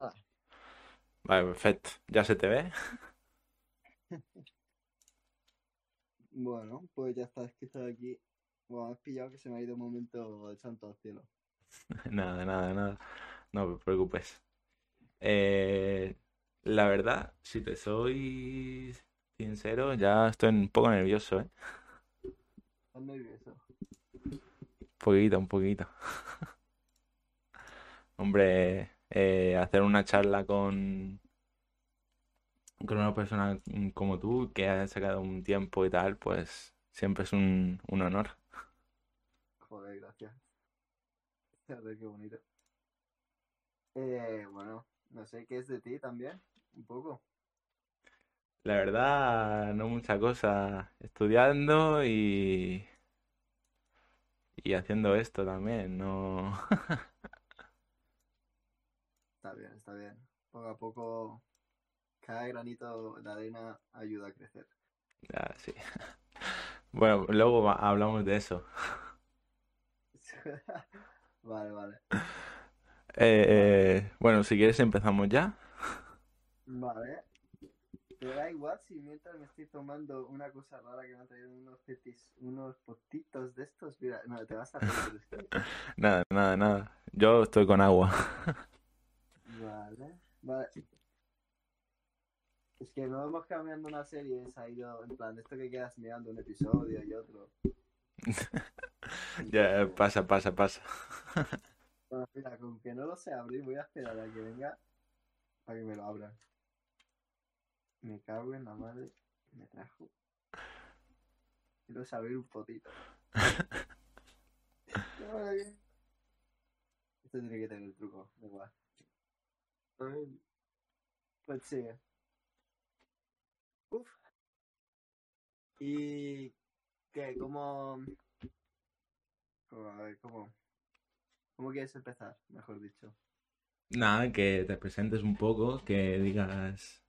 Ah. Vale, perfecto. ¿Ya se te ve? Bueno, pues ya está, es que aquí. Bueno, has pillado que se me ha ido un momento el santo al cielo. Nada, nada, nada. No te preocupes. Eh, la verdad, si te soy sincero, ya estoy un poco nervioso, ¿eh? ¿Estás nervioso? Un poquito, un poquito. Hombre, eh, hacer una charla con, con una persona como tú que ha sacado un tiempo y tal, pues siempre es un, un honor. Joder, gracias. Joder, qué bonito. Eh, bueno, no sé qué es de ti también, un poco. La verdad, no mucha cosa. Estudiando y, y haciendo esto también, no. Está bien, está bien. Poco a poco, cada granito de arena ayuda a crecer. Ya, sí. Bueno, luego hablamos de eso. Vale, vale. Eh, eh, bueno, si quieres empezamos ya. Vale. Te da igual si mientras me estoy tomando una cosa rara que me ha traído unos petis, unos potitos de estos. Mira, no, te vas a. Nada, nada, nada. Yo estoy con agua. Vale, vale. Es que no hemos cambiando una serie, se ha ido en plan, esto que quedas mirando un episodio y otro. Ya, pasa, pasa, pasa. Bueno, mira, con que no lo sé abrir, voy a esperar a que venga para que me lo abran. Me cago en la madre me trajo. Quiero abrir un potito. Esto tiene que tener el truco, da igual. Ay. Pues sí. Uf. ¿Y qué? ¿Cómo? cómo- A ver, ¿cómo? ¿Cómo quieres empezar? Mejor dicho. Nada, que te presentes un poco, que digas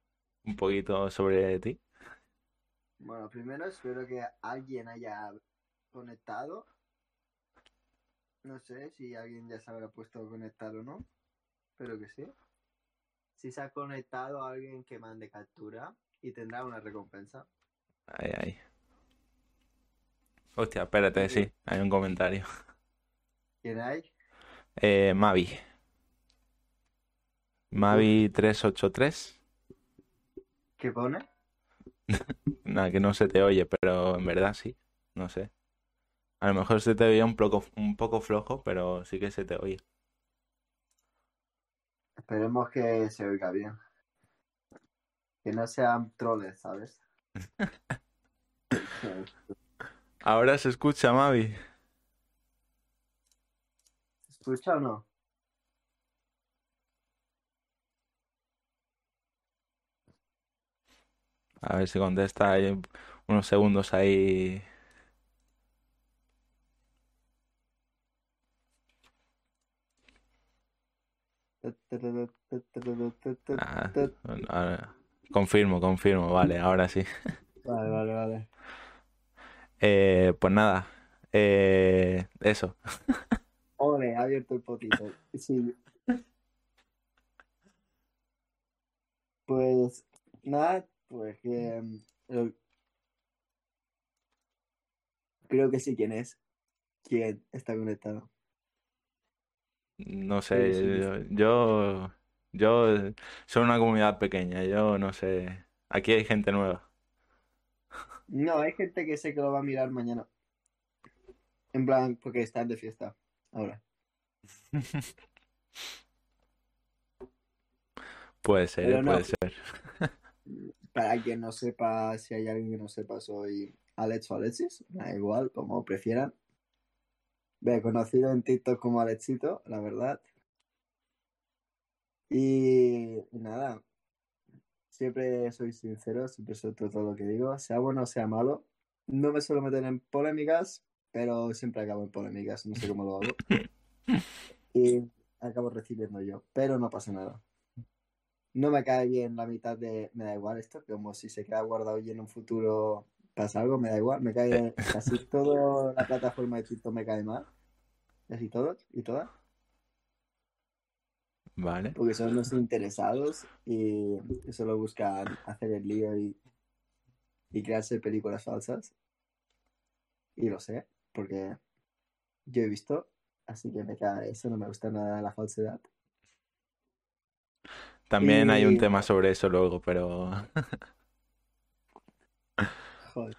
un poquito sobre ti. Bueno, primero espero que alguien haya conectado. No sé si alguien ya se habrá puesto a conectar o no. Espero que sí. Si se ha conectado alguien que mande captura y tendrá una recompensa. Ay, ay. Hostia, espérate, sí, hay un comentario. ¿Quién hay? Eh, Mavi. Mavi383. ¿Qué pone? Nada, que no se te oye, pero en verdad sí. No sé. A lo mejor se te oye un poco, un poco flojo, pero sí que se te oye. Esperemos que se oiga bien. Que no sean troles, ¿sabes? Ahora se escucha, Mavi. ¿Se escucha o no? A ver si contesta. Hay unos segundos ahí. Ah, ahora- confirmo, confirmo. Vale, ahora sí. Vale, vale, vale. Eh, pues nada. Eh, eso. Ole, ha abierto el potito. Sí. Pues nada, pues que lo- creo que sí quién es. ¿Quién está conectado? No sé, sí, yo, yo, yo soy una comunidad pequeña, yo no sé. Aquí hay gente nueva. No, hay gente que sé que lo va a mirar mañana. En plan, porque están de fiesta ahora. Puede ser, Pero no. puede ser. Para quien no sepa, si hay alguien que no sepa, soy Alex o Alexis, da igual, como prefieran. Ve, conocido en TikTok como Alexito, la verdad. Y, y nada, siempre soy sincero, siempre suelto todo lo que digo, sea bueno o sea malo. No me suelo meter en polémicas, pero siempre acabo en polémicas, no sé cómo lo hago. Y acabo recibiendo yo, pero no pasa nada. No me cae bien la mitad de... Me da igual esto, como si se queda guardado y en un futuro pasa algo, me da igual. Me cae casi toda la plataforma de TikTok me cae mal. Casi todos y todas. Vale. Porque son los interesados y solo buscan hacer el lío y, y crearse películas falsas. Y lo sé, porque yo he visto, así que me cae eso, no me gusta nada la falsedad. También hay un tema sobre eso luego, pero Joder.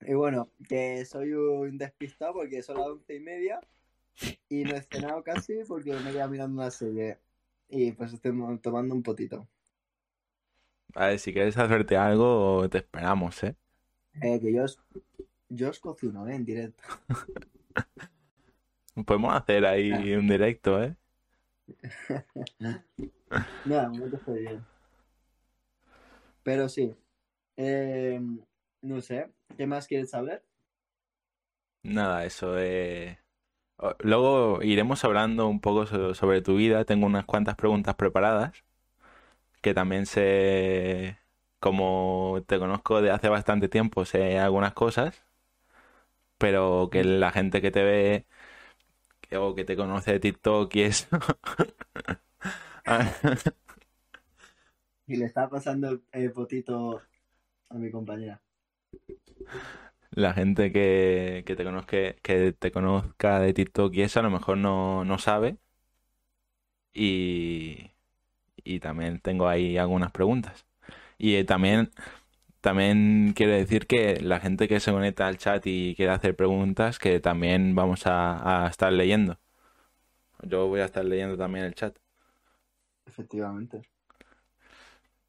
Y bueno, que soy un despistado porque son las once y media y no he cenado casi porque me quedado mirando una serie. Y pues estoy tomando un potito. a ver, si quieres hacerte algo, te esperamos, ¿eh? Eh, que yo os, yo os cocino, ¿eh? En directo. Podemos hacer ahí un directo, ¿eh? No, momento estoy bien. Pero sí. Eh, no sé. ¿Qué más quieres saber? Nada, eso Luego iremos hablando un poco so- sobre tu vida. Tengo unas cuantas preguntas preparadas. Que también sé... Como te conozco de hace bastante tiempo, sé algunas cosas. Pero que la gente que te ve o que te conoce de TikTok y eso... Y le está pasando el, el potito a mi compañera. La gente que, que te conozca, que te conozca de TikTok y eso a lo mejor no, no sabe. Y, y también tengo ahí algunas preguntas. Y eh, también, también quiero decir que la gente que se conecta al chat y quiere hacer preguntas, que también vamos a, a estar leyendo. Yo voy a estar leyendo también el chat. Efectivamente.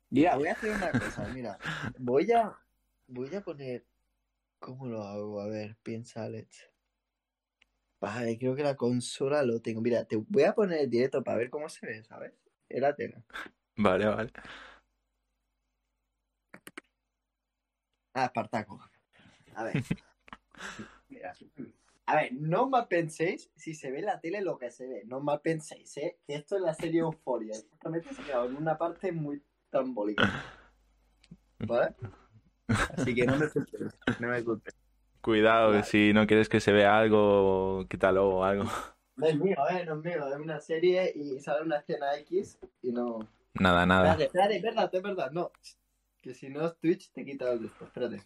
Mira, voy a hacer una cosa, mira. Voy a. Voy a poner. ¿Cómo lo hago? A ver, piensa Alex. Vale, creo que la consola lo tengo. Mira, te voy a poner el directo para ver cómo se ve, ¿sabes? En la tele. Vale, vale. Ah, Espartaco. A ver. Mira. A ver, no mal penséis si se ve en la tele lo que se ve. No mal penséis, ¿eh? Que esto es la serie Euphoria. Justamente se ha quedado en una parte muy trambólica. ¿Vale? Así que no me culpes. No me culpes. Cuidado, Vale. si no quieres que se vea algo, quítalo o algo. No es mío, ¿eh? No es mío. Es una serie y sale una escena X y no... Nada, nada. Espérate, espérate, es verdad, es verdad. No. Que si no Twitch te quita el de esto. Espérate.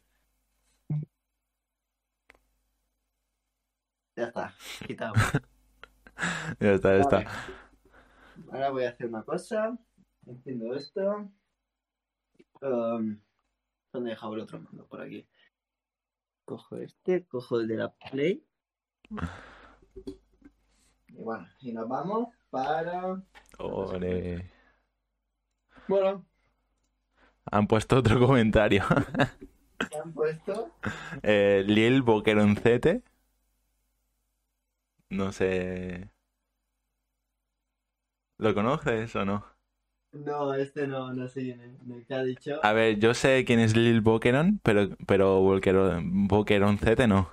Ya está. Quitado. Ya está, ya Vale. está. Ahora voy a hacer una cosa. Enciendo esto. Um, ¿Dónde he dejado el otro mando? Por aquí. Cojo este, cojo el de la Play. Y bueno, y nos vamos para. Ole. Bueno, Han puesto otro comentario. ¿qué han puesto? Eh, Lil Boqueroncete. No sé. ¿Lo conoces o no? No, este no, no sé quién es. ¿De ¿Qué ha dicho? A ver, yo sé quién es Lil Boqueron, pero, pero Boquero- Boqueroncete no.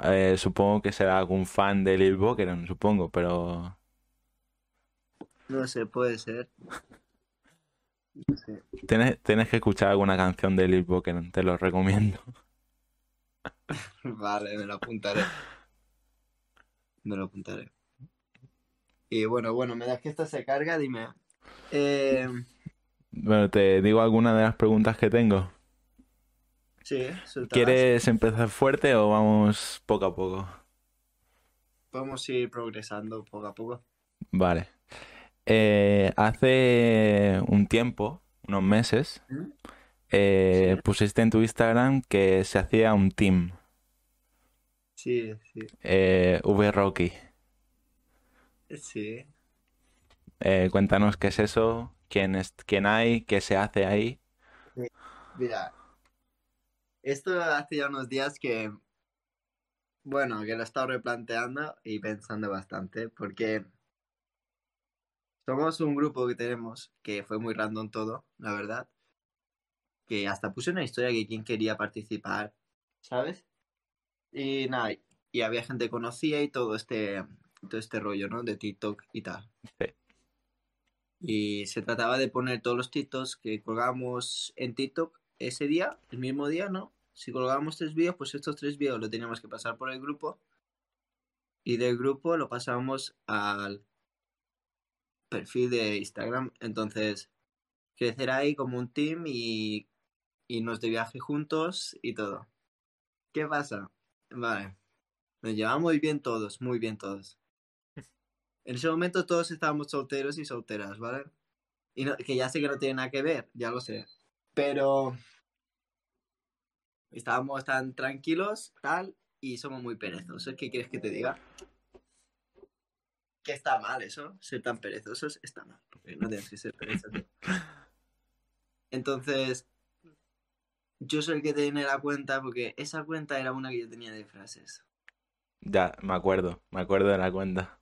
Eh, supongo que será algún fan de Lil Boqueron, supongo, pero No sé, puede ser. No sé. tienes, tienes que escuchar alguna canción de Lil Boqueron, te lo recomiendo. Vale, me lo apuntaré. Me lo apuntaré. Y bueno, bueno, me das que esta se carga, dime. Eh, Bueno, te digo alguna de las preguntas que tengo. sí. ¿Quieres empezar fuerte o vamos poco a poco? Podemos ir progresando poco a poco. Vale. Eh, hace un tiempo, unos meses, ¿Mm? eh, Sí. pusiste en tu Instagram que se hacía un team, Sí, sí, eh, V-Rocky. sí. Eh, cuéntanos qué es eso, quién es, quién hay, qué se hace ahí. Mira, esto hace ya unos días que, bueno, que lo he estado replanteando y pensando bastante, porque somos un grupo que tenemos, que fue muy random todo, la verdad, que hasta puse una historia que quién quería participar, ¿sabes? Y nada, y había gente que conocía y todo este, todo este rollo, ¿no? De TikTok y tal. Sí. Y se trataba de poner todos los TikToks que colgamos en TikTok ese día, el mismo día, ¿no? Si colgábamos tres vídeos, pues estos tres vídeos lo teníamos que pasar por el grupo y del grupo lo pasamos al perfil de Instagram. Entonces, crecer ahí como un team y irnos de viaje juntos y todo. ¿Qué pasa? Vale. Nos llevamos muy bien todos, muy bien todos. En ese momento todos estábamos solteros y solteras, ¿vale? Y no- que ya sé que no tiene nada que ver, ya lo sé. Pero estábamos tan tranquilos, tal, y somos muy perezosos. ¿Qué quieres que te diga? Que está mal eso, ser tan perezosos está mal. porque No tienes que ser perezoso. Entonces, yo soy el que tiene la cuenta porque esa cuenta era una que yo tenía de frases. Ya, me acuerdo, me acuerdo de la cuenta.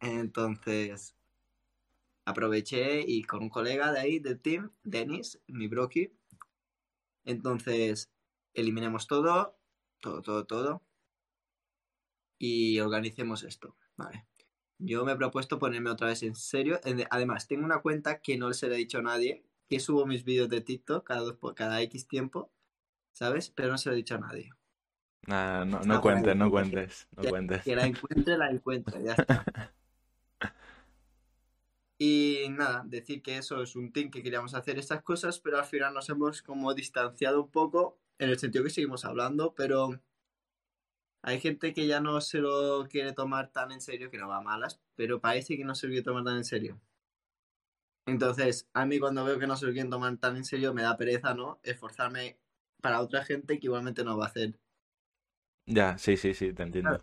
Entonces, aproveché y con un colega de ahí del team, Denis, mi broki. Entonces, eliminemos todo, todo, todo, todo. Y organicemos esto, ¿vale? Yo me he propuesto ponerme otra vez en serio. Además, tengo una cuenta que no se le he dicho a nadie, que subo mis vídeos de TikTok cada, dos cada X tiempo, ¿sabes? Pero no se lo he dicho a nadie. Nah, no, Ah, no ahí, cuentes, no cuentes, no cuentes. Que la encuentre, la encuentre, ya está. Y nada, decir que eso es un team que queríamos hacer estas cosas, pero al final nos hemos como distanciado un poco, en el sentido que seguimos hablando, pero hay gente que ya no se lo quiere tomar tan en serio, que no va a malas, pero parece que no se lo quiere tomar tan en serio. Entonces, a mí cuando veo que no se lo quieren tomar tan en serio, me da pereza, ¿no? Esforzarme para otra gente que igualmente no va a hacer Ya, sí, sí, sí, te entiendo.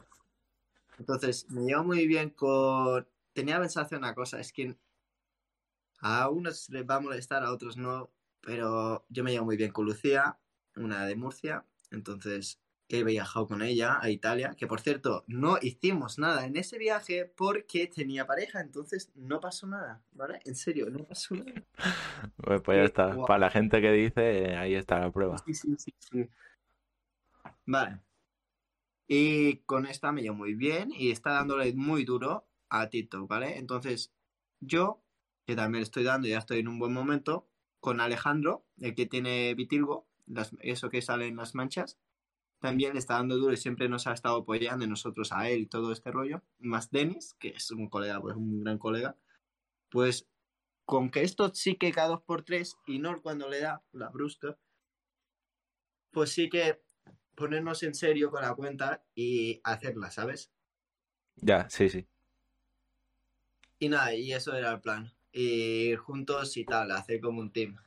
Entonces, me llevo muy bien con... Tenía pensado hacer una cosa, es que a unos les va a molestar, a otros no, pero yo me llevo muy bien con Lucía, una de Murcia, entonces he viajado con ella a Italia, que por cierto, no hicimos nada en ese viaje porque tenía pareja, entonces no pasó nada, ¿vale? En serio, no pasó nada. Pues, pues ya está. Para la gente que dice, eh, ahí está la prueba. Sí, sí, sí, sí. Vale. Y con esta me llevo muy bien y está dándole muy duro a TikTok, ¿vale? Entonces, yo, que también estoy dando, ya estoy en un buen momento, con Alejandro, el que tiene vitilgo, las- eso que sale en las manchas, también le está dando duro y siempre nos ha estado apoyando y nosotros a él y todo este rollo. Más Denis, que es un colega, pues un gran colega. Pues con que esto sí que cada dos por tres y no cuando le da la brusca, pues sí que ponernos en serio con la cuenta y hacerla, ¿sabes? Ya, sí, sí. Y nada, y eso era el plan. Ir juntos y tal, hacer como un team.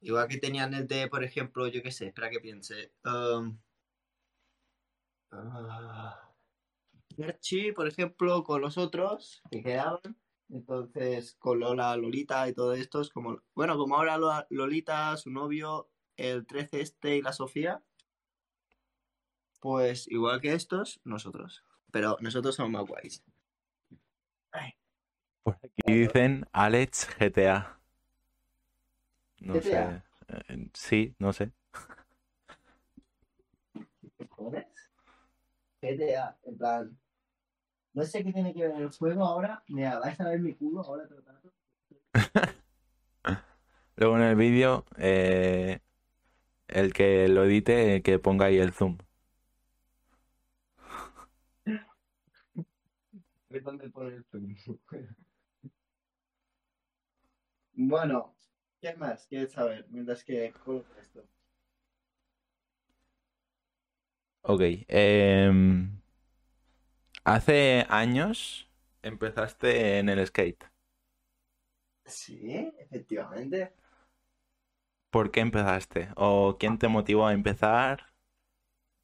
Igual que tenían el de, por ejemplo, yo qué sé, espera que piense. Um, ah, Perchi, por ejemplo, con los otros que quedaban. Entonces, con Lola, Lolita y todo esto es como. Bueno, como ahora Lo- Lolita, su novio, el 13 este y la Sofía. Pues igual que estos, nosotros. Pero nosotros somos más guays. Ay, Por aquí dicen Alex GTA. No GTA. sé. Eh, Sí, no sé. ¿Qué cojones? GTA, en plan. No sé qué tiene que ver el juego ahora. Mira, vais a ver mi culo ahora rato. Luego en el vídeo, eh, el que lo edite, que ponga ahí el zoom. ¿Ve dónde pone el zoom? Bueno, ¿qué más quieres saber mientras que coloco esto? Ok. em, hace años empezaste en el skate. Sí, efectivamente. ¿Por qué empezaste? ¿O quién te motivó a empezar?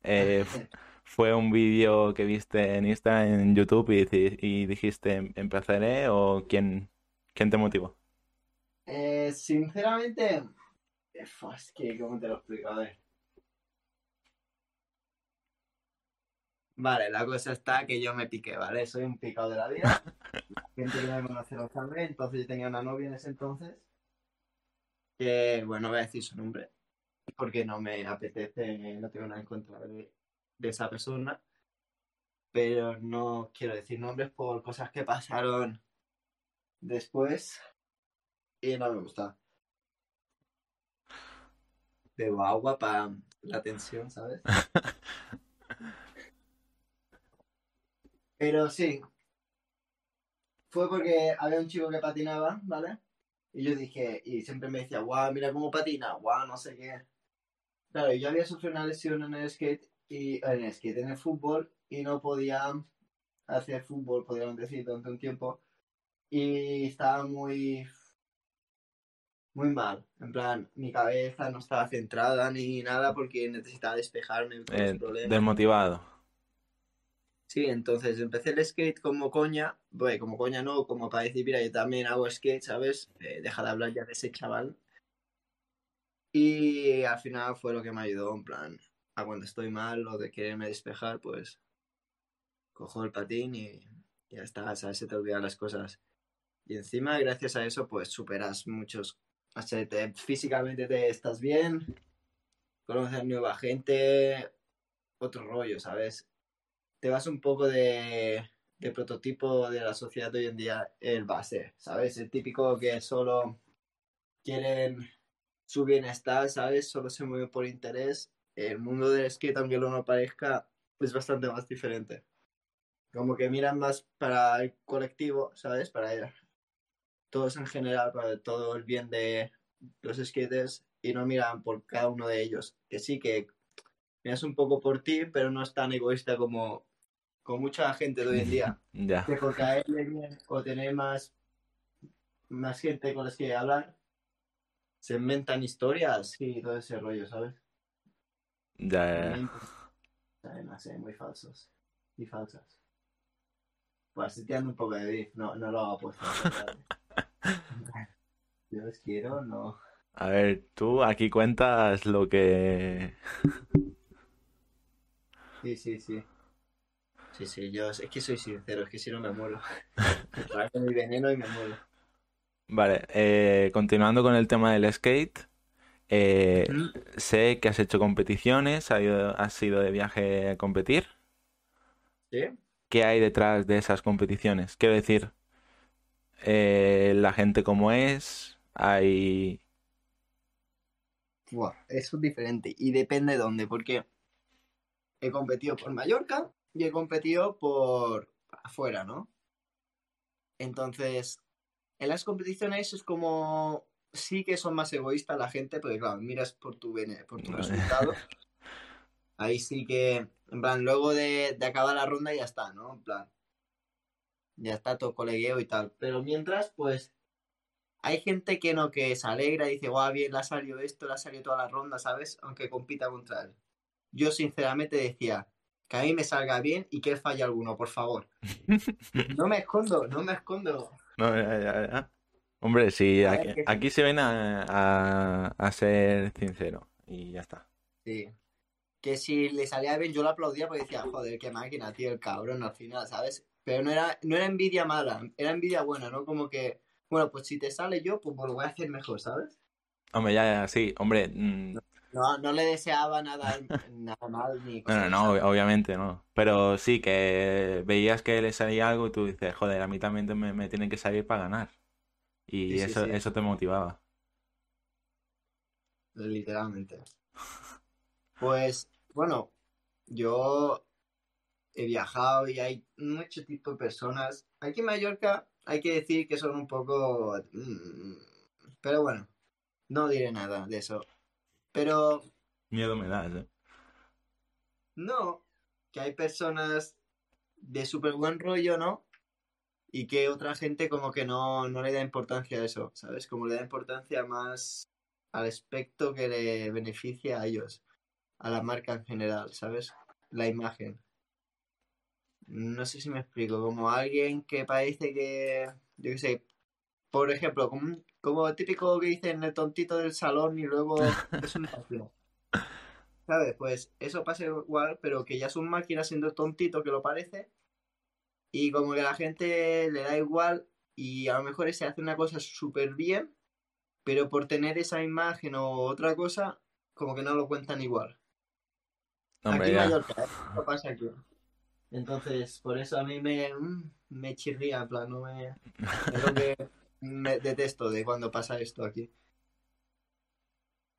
Eh, ¿fue un vídeo que viste en Instagram, en YouTube y, y dijiste "Em- empezaré? ¿O quién, quién te motivó? Eh, sinceramente, eh, es que, ¿cómo te lo explico? A ver. Vale, la cosa está que yo me piqué, ¿vale? Soy un picado de la vida. La gente que me conoce lo sabe. Entonces yo tenía una novia en ese entonces. Que, bueno, no voy a decir su nombre. Porque no me apetece, no tengo nada en contra de, de esa persona. Pero no quiero decir nombres por cosas que pasaron después. Y no me gusta. Bebo agua para la tensión, ¿sabes? Pero sí. Fue porque había un chico que patinaba, ¿vale? Y yo dije, y siempre me decía, guau, mira cómo patina, guau, no sé qué. Claro, yo había sufrido una lesión en el skate, y, en el skate, en el fútbol, y no podía hacer fútbol, podríamos decir, durante un tiempo. Y estaba muy, muy mal. En plan, mi cabeza no estaba centrada ni nada porque necesitaba despejarme. de Eh, problemas. desmotivado. Sí, entonces empecé el skate como coña, bueno, como coña no, como para decir, mira, yo también hago skate, ¿sabes? Eh, deja de hablar ya de ese chaval. Y al final fue lo que me ayudó, en plan, a cuando estoy mal o de quererme despejar, pues cojo el patín y ya está, ¿sabes? Se te olvidan las cosas. Y encima, gracias a eso, pues superas muchos, o sea, te- físicamente te estás bien, conoces nueva gente, otro rollo, ¿sabes? te vas un poco de, de prototipo de la sociedad de hoy en día, el base, ¿sabes? El típico que solo quieren su bienestar, ¿sabes? Solo se mueve por interés. El mundo del skate, aunque no parezca, es bastante más diferente. Como que miran más para el colectivo, ¿sabes? Para todos en general, para todo el bien de los skaters y no miran por cada uno de ellos. Que sí, que miras un poco por ti, pero no es tan egoísta como, como mucha gente de hoy en día. Ya, Que por caerle bien o tener más, más gente con las que hablar, se inventan historias y todo ese rollo, ¿sabes? ya, ya. Muy- No sé, muy falsos y falsas. Pues estoy tirando un poco de beef, no, no lo hago puesto. Yo os quiero, no. A ver, tú aquí cuentas lo que... Sí, sí, sí. Sí, sí, yo es que soy sincero, es que si no me muero. Me mi veneno y me muero. Vale, eh, continuando con el tema del skate, eh, Mm. sé que has hecho competiciones, has ido, has ido de viaje a competir. ¿Sí? ¿Qué hay detrás de esas competiciones? Quiero decir, eh, la gente como es, hay... Buah, eso es diferente y depende de dónde, porque he competido por Mallorca y he competido por afuera, ¿no? Entonces, en las competiciones es como sí que son más egoístas la gente, porque claro, miras por tu por tu resultado. Ahí sí que, en plan, luego de, de acabar la ronda ya está, ¿no? En plan, ya está todo colegueo y tal. Pero mientras, pues, hay gente que no, que se alegra y dice, guau, bien, le ha salido esto, le ha salido toda la ronda, ¿sabes? Aunque compita contra él. Yo sinceramente decía, que a mí me salga bien y que él falle alguno, por favor. No me escondo, no me escondo. No, ya, ya, ya. Hombre, sí, aquí, sí. aquí se ven a, a, a ser sincero y ya está. Sí. Que si le salía bien, yo lo aplaudía porque decía, joder, qué máquina, tío, el cabrón al final, ¿sabes? Pero no era, no era envidia mala, era envidia buena, ¿no? Como que, bueno, pues si te sale yo, pues lo voy a hacer mejor, ¿sabes? Hombre, ya, ya, sí, hombre, mm, No, no le deseaba nada, nada mal ni no, cosas no, no, obviamente no. Pero sí que veías que le salía algo y tú dices, joder, a mí también me, me tiene que salir para ganar. Y Sí, sí, eso, sí. eso te motivaba. Literalmente. Pues, bueno, yo he viajado y hay mucho tipo de personas. Aquí en Mallorca hay que decir que son un poco... mm, Pero bueno, no diré nada de eso. Pero Miedo me das, ¿eh? no, que hay personas de súper buen rollo, ¿no? Y que otra gente como que no, no le da importancia a eso, ¿sabes? Como le da importancia más al aspecto que le beneficia a ellos, a la marca en general, ¿sabes? La imagen. No sé si me explico, como alguien que parece que, yo qué sé, por ejemplo, como, como típico que dicen el tontito del salón y luego es un máquina. ¿Sabes? Pues eso pasa igual, pero que ya es un máquina siendo tontito que lo parece y como que la gente le da igual y a lo mejor se hace una cosa súper bien, pero por tener esa imagen o otra cosa, como que no lo cuentan igual. Hombre, aquí en. Mallorca, ¿eh? Pasa aquí. Entonces, por eso a mí me, mm, me chirría, en plan, no me... Es lo que me detesto de cuando pasa esto aquí.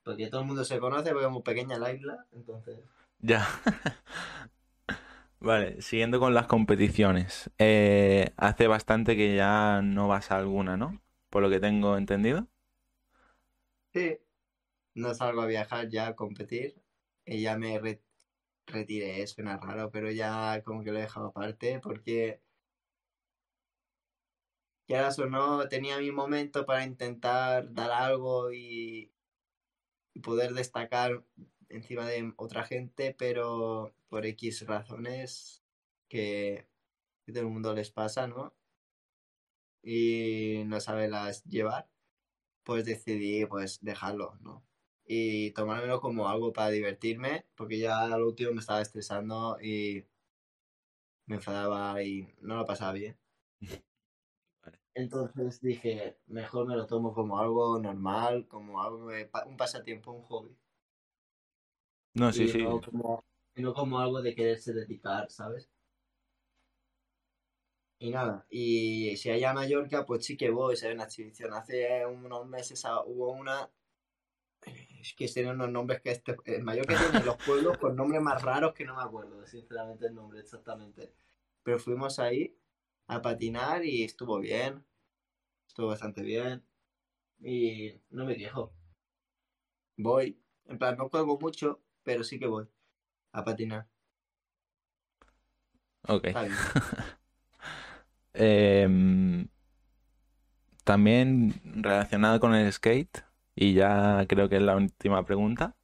Porque todo el mundo se conoce porque es muy pequeña la isla, entonces... Ya. Vale, siguiendo con las competiciones. Eh, hace bastante que ya no vas a alguna, ¿no? Por lo que tengo entendido. Sí, no salgo a viajar ya a competir y ya me re- retiré, suena raro, pero ya como que lo he dejado aparte porque quieras o no, tenía mi momento para intentar dar algo y, poder destacar encima de otra gente, pero por X razones que, que todo el mundo les pasa, ¿no? Y no sabe las llevar, pues decidí pues dejarlo, ¿no? Y tomármelo como algo para divertirme, porque ya al último me estaba estresando y me enfadaba y no lo pasaba bien. Entonces dije, mejor me lo tomo como algo normal, como algo de pa- un pasatiempo, un hobby. No, sí, Y sí. no como, y no como algo de quererse dedicar, ¿sabes? Y nada, y si hay a Mallorca, pues sí que voy, si hay una exhibición. Hace unos meses ah, hubo una, que tienen unos nombres que este, en Mallorca tienen los pueblos con nombres más raros que no me acuerdo, sinceramente, el nombre exactamente. Pero fuimos ahí a patinar y estuvo bien, estuvo bastante bien y no me quejo. Voy, en plan, no juego mucho, pero sí que voy a patinar. Ok. Em, también relacionado con el skate, y ya creo que es la última pregunta,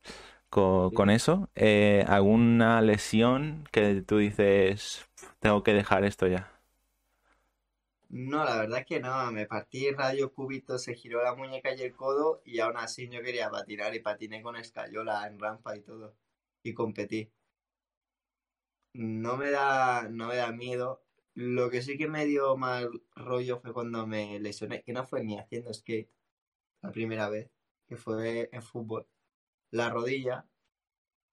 co- con, eso, eh, ¿alguna lesión que tú dices, tengo que dejar esto ya? No, la verdad es que no, me partí radio cúbito, se giró la muñeca y el codo y aún así yo quería patinar y patiné con escayola en rampa y todo y competí. No me da, no me da miedo. Lo que sí que me dio mal rollo fue cuando me lesioné, que no fue ni haciendo skate la primera vez, que fue en fútbol. La rodilla,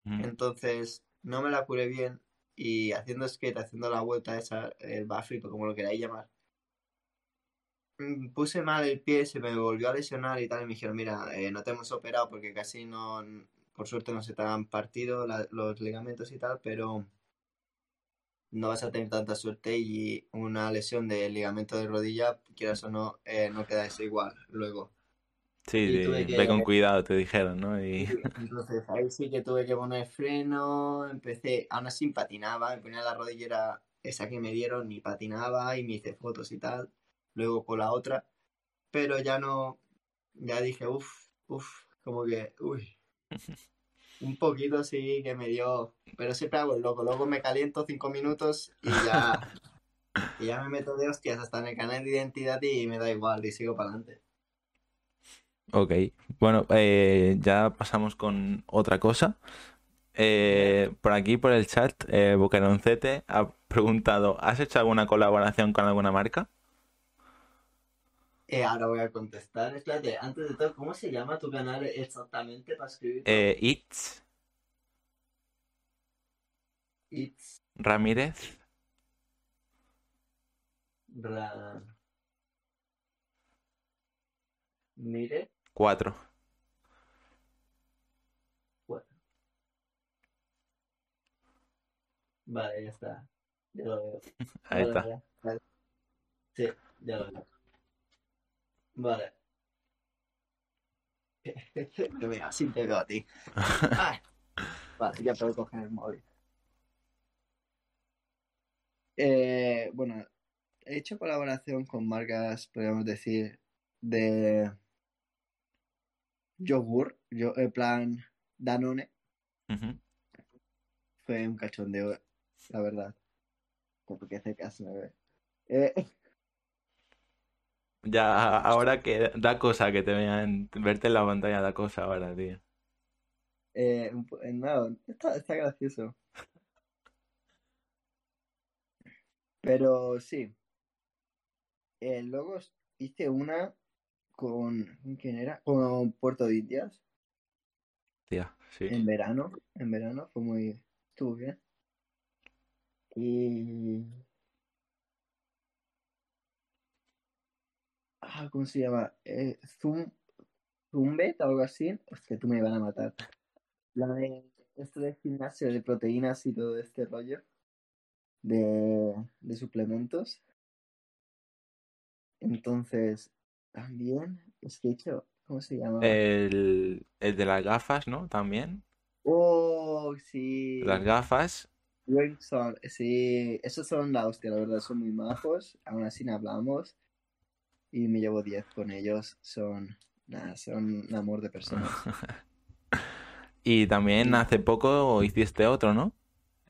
Mm, entonces no me la curé bien y haciendo skate, haciendo la vuelta esa, el backflip como lo queráis llamar. mm, puse mal el pie, se me volvió a lesionar y tal, y me dijeron, mira, eh, no te hemos operado porque casi no, por suerte no se te han partido la- los ligamentos y tal, pero no vas a tener tanta suerte y una lesión de ligamento de rodilla, quieras o no, eh, no queda eso igual luego. Sí, de- que, ve con cuidado, te dijeron, ¿no? Y entonces ahí sí que tuve que poner freno, empecé, aún así patinaba, me ponía la rodillera esa que me dieron y patinaba y me hice fotos y tal, luego con la otra. pero ya no, ya dije, uff, uff, como que, uy, un poquito sí que me dio, pero siempre hago el loco, luego me caliento cinco minutos y ya, y ya me meto de hostias hasta en el canal de identidad y me da igual y sigo para adelante. Ok, bueno, eh, ya pasamos con otra cosa. Eh, por aquí, por el chat, eh, Boqueroncete ha preguntado, ¿has hecho alguna colaboración con alguna marca? Eh, ahora voy a contestar, espérate, antes de todo, ¿cómo se llama tu canal exactamente para escribirlo? Eh, Itz It's Ramírez, Ra... Mire, 4. bueno, vale, ya está, ya lo veo. Ahí Vale, está. vale. Sí, ya lo veo. Vale. Mira, así te veo a ti. Ay, vale, ya puedo coger el móvil. Eh, bueno, he hecho colaboración con marcas, podríamos decir, de yogur, yo, en plan Danone. Ujú. Fue un cachondeo, la verdad. Porque hace caso me ve. Eh, Ya, ahora que da cosa que te vean, verte en la pantalla da cosa ahora, tío. eh, eh, no, está, está gracioso. Pero sí, eh, luego hice una con, ¿con ¿quién era? Con Puerto de Indias Tía, sí. en verano, en verano, fue muy, estuvo bien. Y, ah, ¿cómo se llama? Eh, Zoom, Zumbet o algo así. Hostia, tú me van a matar. La de, esto de gimnasio, de proteínas y todo este rollo. de, de suplementos. Entonces, también, es que he hecho, ¿cómo se llama? El, el de las gafas, ¿no? También. Oh, sí. Las gafas. Wingson, sí, esos son la hostia, la verdad, son muy majos. Aún así no hablamos. Y me llevo 10 con ellos. Son, nada, son un amor de personas. Y también Sí. hace poco hiciste otro, ¿no?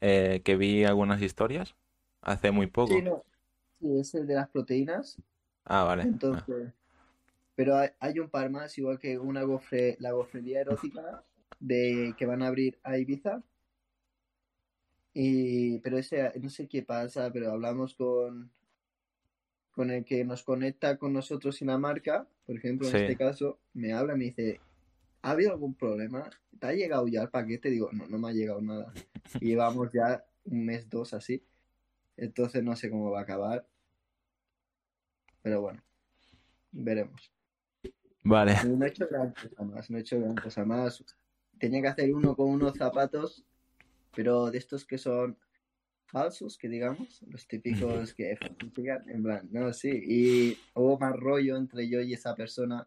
Eh, que vi algunas historias. Hace muy Sí, poco. no. Sí, es el de las proteínas. Ah, vale. Ah, Entonces, pero hay, hay un par más, igual que una gofre, la gofrería erótica de que van a abrir a Ibiza. Y, pero ese, no sé qué pasa, pero hablamos con, con el que nos conecta con nosotros y la marca, por ejemplo, en Sí. este caso, me habla y me dice, ¿ha habido algún problema? ¿Te ha llegado ya el paquete? Digo, no, no me ha llegado nada. Y llevamos ya un mes, dos así. Entonces no sé cómo va a acabar. Pero bueno, veremos. Vale. No he hecho gran cosa más, no he hecho gran cosa más. Tenía que hacer uno con unos zapatos, pero de estos que son falsos, que digamos, los típicos que falsifican, en plan, no, sí. Y hubo más rollo entre yo y esa persona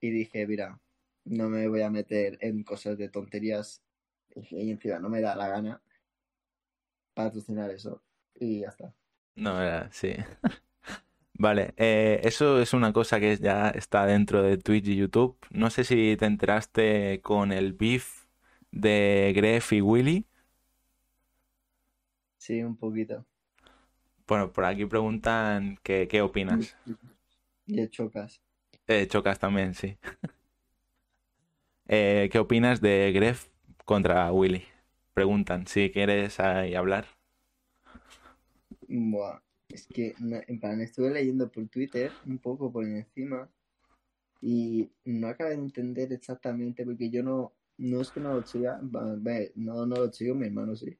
y dije, mira, no me voy a meter en cosas de tonterías y encima no me da la gana patrocinar eso. Y ya está. No, era, sí. Vale, eh, eso es una cosa que ya está dentro de Twitch y YouTube. No sé si te enteraste con el beef de Gref y Willy. Sí, un poquito. Bueno, por aquí preguntan que, qué opinas. Y chocas. Eh, chocas también, sí. Eh, ¿qué opinas de Gref contra Willy? Preguntan si quieres ahí hablar. Buah, es que, no- en plan, estuve leyendo por Twitter un poco por encima y no acabé de entender exactamente porque yo no, no es que no lo siga, no, no lo sigo, mi hermano sí.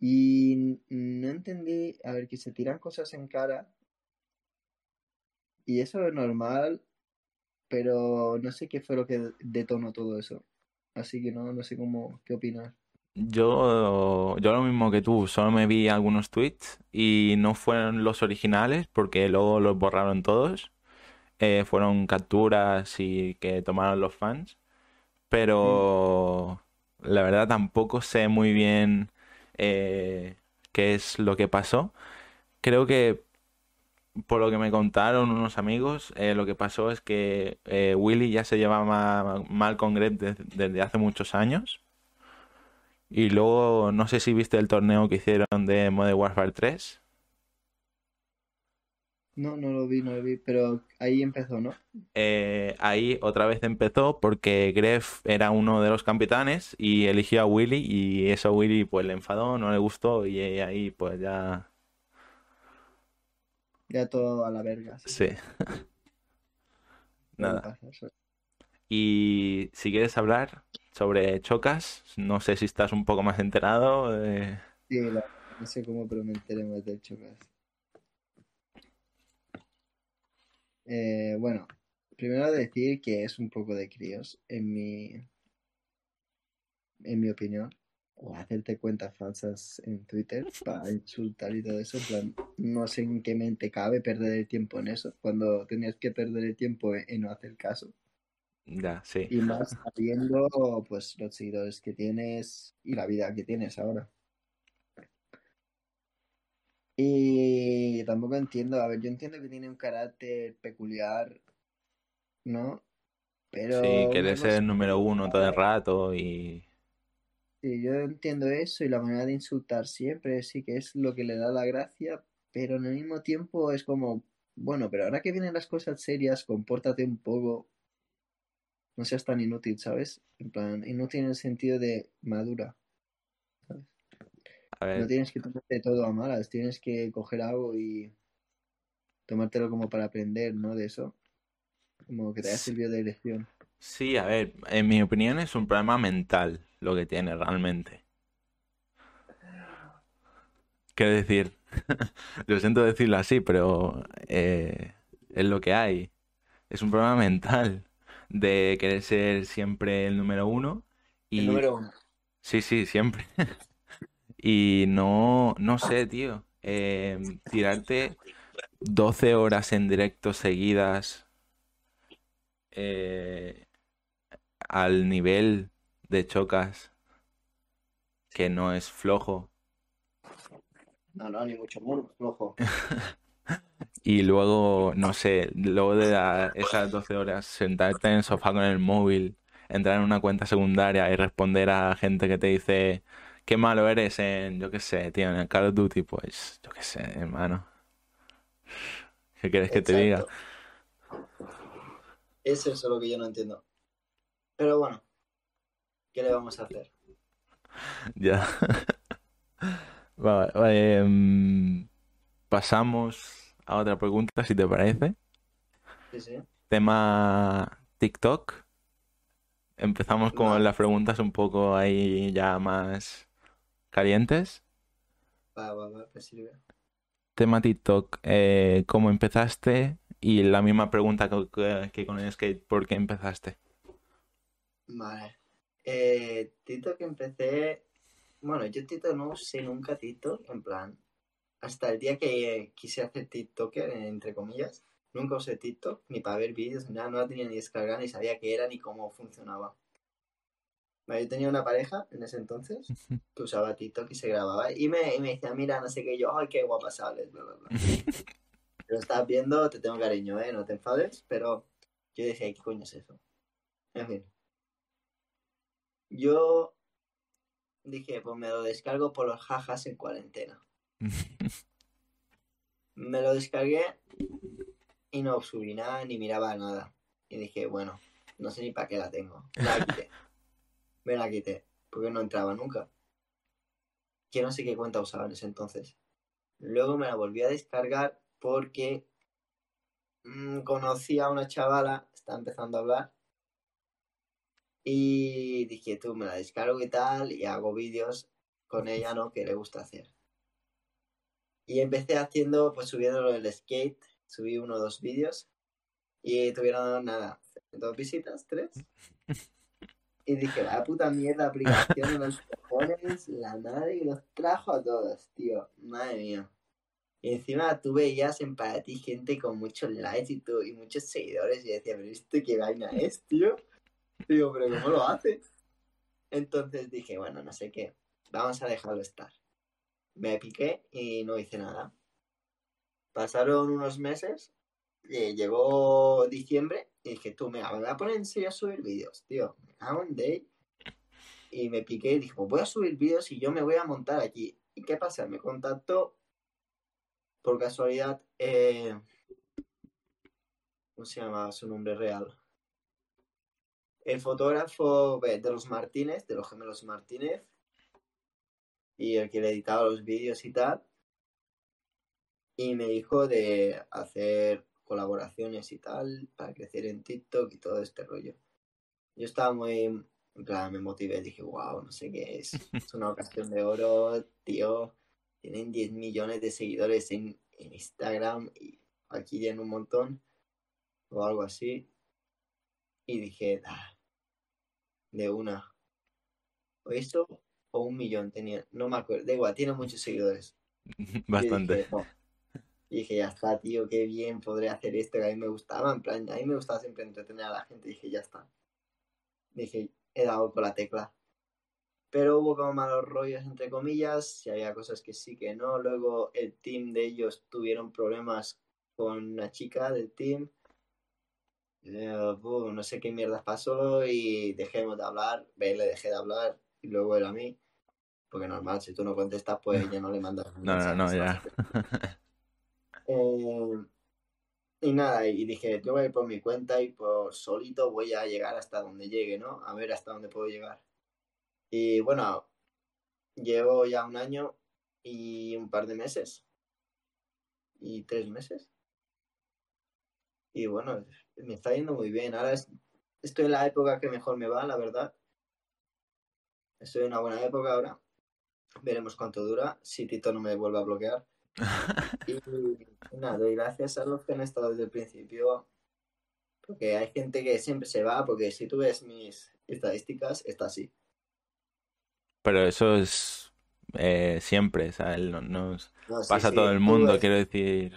Y no entendí, a ver, que se tiran cosas en cara y eso es normal, pero no sé qué fue lo que detonó todo eso. Así que no, no sé cómo, qué opinas. Yo, yo lo mismo que tú, solo me vi algunos tweets y no fueron los originales porque luego los borraron todos. Eh, fueron capturas y que tomaron los fans. Pero la verdad tampoco sé muy bien eh, qué es lo que pasó. Creo que por lo que me contaron unos amigos, eh, lo que pasó es que Willy ya se llevaba mal con Greg desde, desde hace muchos años. Y luego, no sé si viste el torneo que hicieron de Modern Warfare 3. No, no lo vi, no lo vi, pero ahí empezó, ¿no? Eh, ahí otra vez empezó porque Gref era uno de los capitanes y eligió a Willy y eso a Willy pues le enfadó, no le gustó y ahí pues ya... Ya todo a la verga. sí. Nada. Y si quieres hablar sobre Chocas, no sé si estás un poco más enterado. eh, Sí, la- no sé cómo, pero me enteré más del Chocas. Eh, bueno, primero decir que es un poco de críos, en mi, en mi opinión. O hacerte cuentas falsas en Twitter para insultar y todo eso. Plan, no sé en qué mente cabe perder el tiempo en eso, cuando tenías que perder el tiempo en no hacer caso. Ya, sí. Y más sabiendo, pues, los seguidores que tienes y la vida que tienes ahora. Y tampoco entiendo, a ver, yo entiendo que tiene un carácter peculiar, ¿no? Pero Sí, quiere una ser el número uno todo el rato y... sí, yo entiendo eso y la manera de insultar siempre sí que es lo que le da la gracia, pero en el mismo tiempo es como, bueno, pero ahora que vienen las cosas serias, compórtate un poco, no seas tan inútil, ¿sabes? En plan, inútil en el sentido de madura, ¿sabes? A No tienes que tomarte todo a malas, tienes que coger algo y tomártelo como para aprender, ¿no? De eso, como que te haya servido de lección. sí, a ver, en mi opinión es un problema mental lo que tiene realmente. Quiero decir, lo siento decirlo así, pero eh, es lo que hay. Es un problema mental de querer ser siempre el número uno El y número uno. sí, sí, siempre. Y no, no sé, tío. em, tirarte 12 horas en directo seguidas eh, al nivel de chocas, que no es flojo. No, no, ni mucho muro, flojo. Y luego, no sé, luego de la- esas 12 horas, sentarte en el sofá con el móvil, entrar en una cuenta secundaria y responder a gente que te dice, qué malo eres en, yo qué sé, tío, en el Call of Duty, pues, yo qué sé, hermano. ¿Qué quieres que te diga? Es eso lo que yo no entiendo. Pero bueno, ¿qué le vamos a hacer? Ya. Vale, vale, em, pasamos a otra pregunta, si te parece. Sí, sí. Tema TikTok. Empezamos con las preguntas un poco ahí ya más calientes. Va, va, va, me sirve. Tema TikTok, eh, ¿cómo empezaste? Y la misma pregunta que, que- que con el skate, ¿por qué empezaste? Vale. Eh, TikTok empecé. Bueno, yo TikTok no usé nunca TikTok, en plan. Hasta el día que quise hacer TikToker, entre comillas, nunca usé TikTok, ni para ver vídeos, ni nada, no la tenía ni descargada, ni sabía qué era, ni cómo funcionaba. Yo tenía una pareja en ese entonces que usaba TikTok y se grababa, y me, y me decía, mira, no sé qué, yo, ay, qué guapa sales, bla, bla, bla. Lo estás viendo, te tengo cariño, ¿eh? No te enfades, pero yo decía, ¿qué coño es eso? En fin. Yo dije, pues me lo descargo por los jajas en cuarentena. Me lo descargué y no subí nada ni miraba nada. Y dije, bueno, no sé ni para qué la tengo. La quité. Me la quité, porque no entraba nunca. Que no sé qué cuenta usaba en ese entonces. Luego me la volví a descargar porque mm, conocí a una chavala, está empezando a hablar. Y dije, tú me la descargo y tal, y hago vídeos con ella, ¿no? Que le gusta hacer. Y empecé haciendo, pues subiendo el skate, subí uno o dos vídeos, y tuvieron nada, dos visitas, tres. Y dije, la puta mierda aplicación de los cojones, la madre que los trajo a todos, tío, madre mía. Y encima tú veías en para ti gente con muchos likes y, todo, y muchos seguidores, y decía, pero esto qué vaina es, tío. Digo, pero ¿cómo lo hace? Entonces dije, bueno, no sé qué, vamos a dejarlo estar. Me piqué y no hice nada. Pasaron unos meses, eh, llegó diciembre y dije, tú, me voy a poner en serio a subir vídeos, tío. Cago en day. Y me piqué y dije, voy a subir vídeos y yo me voy a montar aquí. ¿Y qué pasa? Me contactó por casualidad, eh, ¿cómo se llama su nombre real? El fotógrafo de los Martínez, de los gemelos Martínez, y el que le editaba los vídeos y tal. Y me dijo de hacer colaboraciones y tal para crecer en TikTok y todo este rollo. Yo estaba muy, en plan, me motivé, dije, wow, no sé qué es. Es una ocasión de oro, tío. Tienen 10 millones de seguidores en, en Instagram y aquí ya en un montón o algo así. Y dije, ah, de una. O eso o un millón tenía, no me acuerdo, da igual, tiene muchos seguidores. Y Bastante. dije, no. Y dije, ya está, tío, qué bien, podré hacer esto que a mí me gustaba. En plan, a mí me gustaba siempre entretener a la gente. dije, ya está. Dije, he dado con la tecla. Pero hubo como malos rollos, entre comillas, y había cosas que sí, que no. Luego el team de ellos tuvieron problemas con una chica del team. Eh, buh, no sé qué mierdas pasó y dejemos de hablar. Le dejé de hablar y luego él a mí. Porque normal, si tú no contestas, pues ya no le mandas No, no, no, ya. Eh, y nada, y dije, yo voy a ir por mi cuenta y por solito voy a llegar hasta donde llegue, ¿no? A ver hasta dónde puedo llegar. Y bueno, llevo ya un año y un par de meses. Y tres meses. Y bueno, me está yendo muy bien. Ahora es- estoy en la época que mejor me va, la verdad. Estoy en una buena época ahora. Veremos cuánto dura. Si Tito no me vuelve a bloquear. Y nada, doy gracias a los que han estado desde el principio. Porque hay gente que siempre se va, porque si tú ves mis estadísticas, está así. Pero eso es eh, siempre, ¿sabes? No, no sí, pasa a sí, todo el mundo, ves- quiero decir.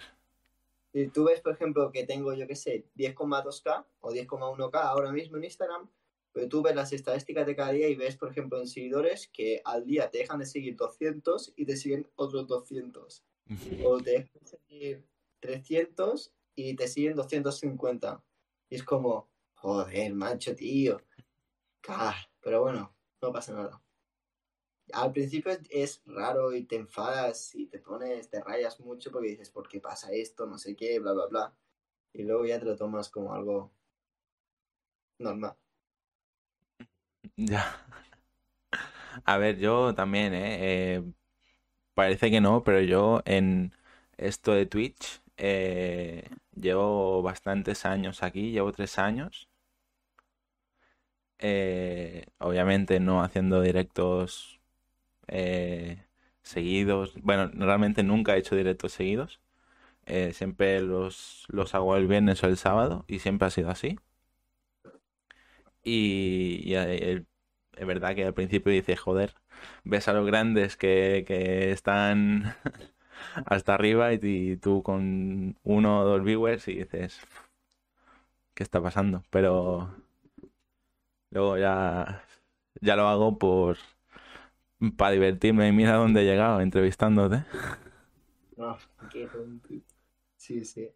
Si tú ves, por ejemplo, que tengo, yo qué sé, 10,2K o 10,1K ahora mismo en Instagram, pero tú ves las estadísticas de cada día y ves, por ejemplo, en seguidores que al día te dejan de seguir 200 y te siguen otros 200. O te dejan de seguir 300 y te siguen 250. Y es como, joder, macho, tío. Ca- Pero bueno, no pasa nada. Al principio es raro y te enfadas y te pones, te rayas mucho porque dices, ¿por qué pasa esto? No sé qué, bla, bla, bla. Y luego ya te lo tomas como algo normal. Ya. A ver, yo también, ¿eh? Eh, parece que no, pero yo en esto de Twitch eh, llevo bastantes años aquí, llevo tres años. Eh, obviamente no haciendo directos eh, seguidos. Bueno, realmente nunca he hecho directos seguidos. Eh, siempre los, los hago el viernes o el sábado y siempre ha sido así. Y, eh, es verdad que al principio dices, joder, ves a los grandes que, que están hasta arriba y, y tú con uno o dos viewers y dices, ¿qué está pasando? Pero luego ya, ya lo hago por para divertirme y mira dónde he llegado entrevistándote. No, qué. Sí, sí.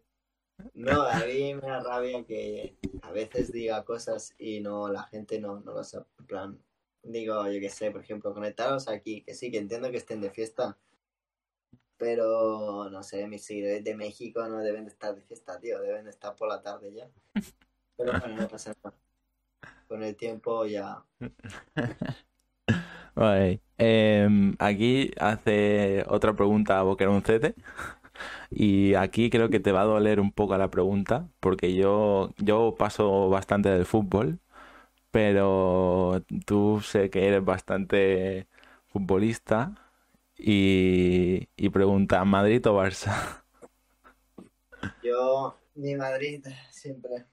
No, a mí me da rabia que a veces diga cosas y no, la gente no, no lo sabe. En plan, digo, yo qué sé, por ejemplo, conectaros aquí, que sí, que entiendo que estén de fiesta, pero no sé, mis seguidores de México no deben de estar de fiesta, tío, deben de estar por la tarde ya. Pero bueno, no pasa nada. Con el tiempo ya. Vale. Em, aquí hace otra pregunta a Boqueroncete. Y aquí creo que te va a doler un poco la pregunta, porque yo, yo paso bastante del fútbol, pero tú sé que eres bastante futbolista y, y pregunta, ¿Madrid o Barça? Yo, mi Madrid, siempre.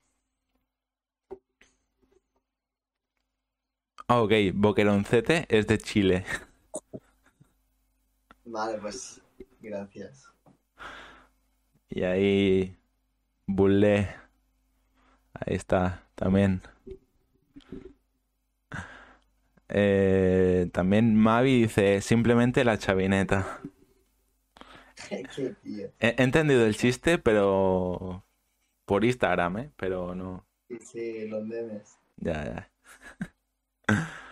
Ah, ok, Boqueroncete es de Chile. Vale, pues, gracias. Y ahí, Bulle, ahí está, también. Eh, también Mavi dice simplemente la chavineta. Qué tío. He, he entendido el chiste, pero por Instagram, ¿eh? Pero no. Sí, sí, los memes. Ya, ya.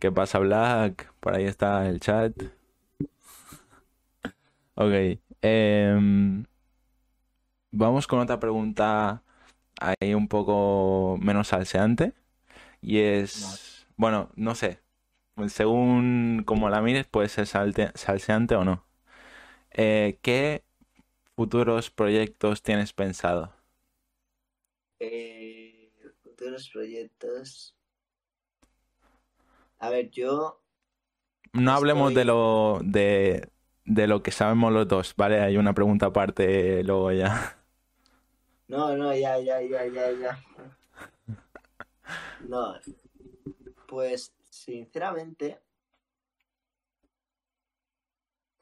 ¿Qué pasa, Black? Por ahí está el chat. Ok. Em, vamos con otra pregunta ahí un poco menos salseante. Y es, bueno, no sé. Según como la mires, puede ser salte- salseante o no. Eh, ¿qué futuros proyectos tienes pensado? Eh, futuros proyectos. A ver, yo. No hablemos Estoy- de lo de, de lo que sabemos los dos, ¿vale? Hay una pregunta aparte luego ya. No, no, ya, ya, ya, ya, ya. No. Pues, sinceramente.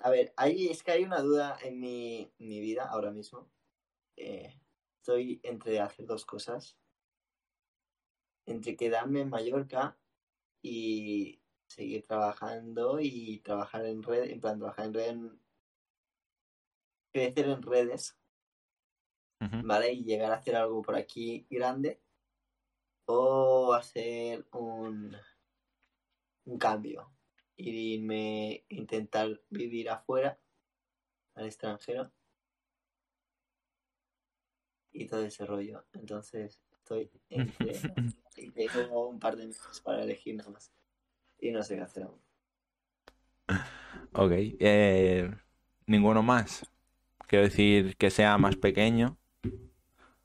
A ver, ahí es que hay una duda en mi, mi vida ahora mismo. Eh, estoy entre hacer dos cosas. Entre quedarme en Mallorca y seguir trabajando y trabajar en red, en plan trabajar en red, en- crecer en redes. ¿vale? Y llegar a hacer algo por aquí grande o hacer un, un cambio. Irme, intentar vivir afuera, al extranjero y todo ese rollo. Entonces estoy entre y tengo un par de meses para elegir nada más y no sé qué hacer aún. Ok. eh, ninguno más. Quiero decir que sea más pequeño.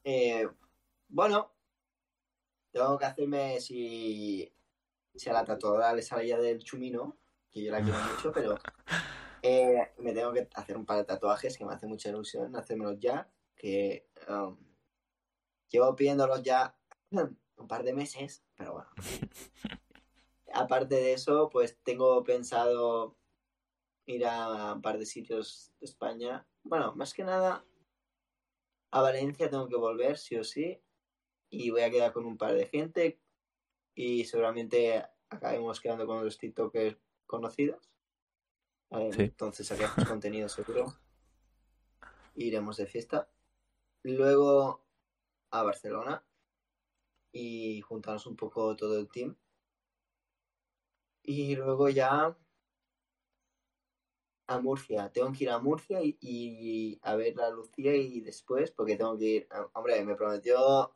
Eh, bueno, tengo que hacerme si, si a la tatuadora le sale ya del chumino, que yo la quiero mucho, pero eh, me tengo que hacer un par de tatuajes que me hace mucha ilusión hacérmelos ya, que um, llevo pidiéndolos ya un par de meses, pero bueno. aparte de eso, pues tengo pensado ir a un par de sitios de España. Bueno, más que nada, a Valencia tengo que volver, sí o sí. Y voy a quedar con un par de gente. Y seguramente acabemos quedando con los TikTokers conocidos. Sí. Entonces sacaremos contenido seguro. Iremos de fiesta. Luego a Barcelona. Y juntarnos un poco todo el team. Y luego ya a Murcia. Tengo que ir a Murcia y, y a ver a Lucía y después, porque tengo que ir. ah, Hombre, me prometió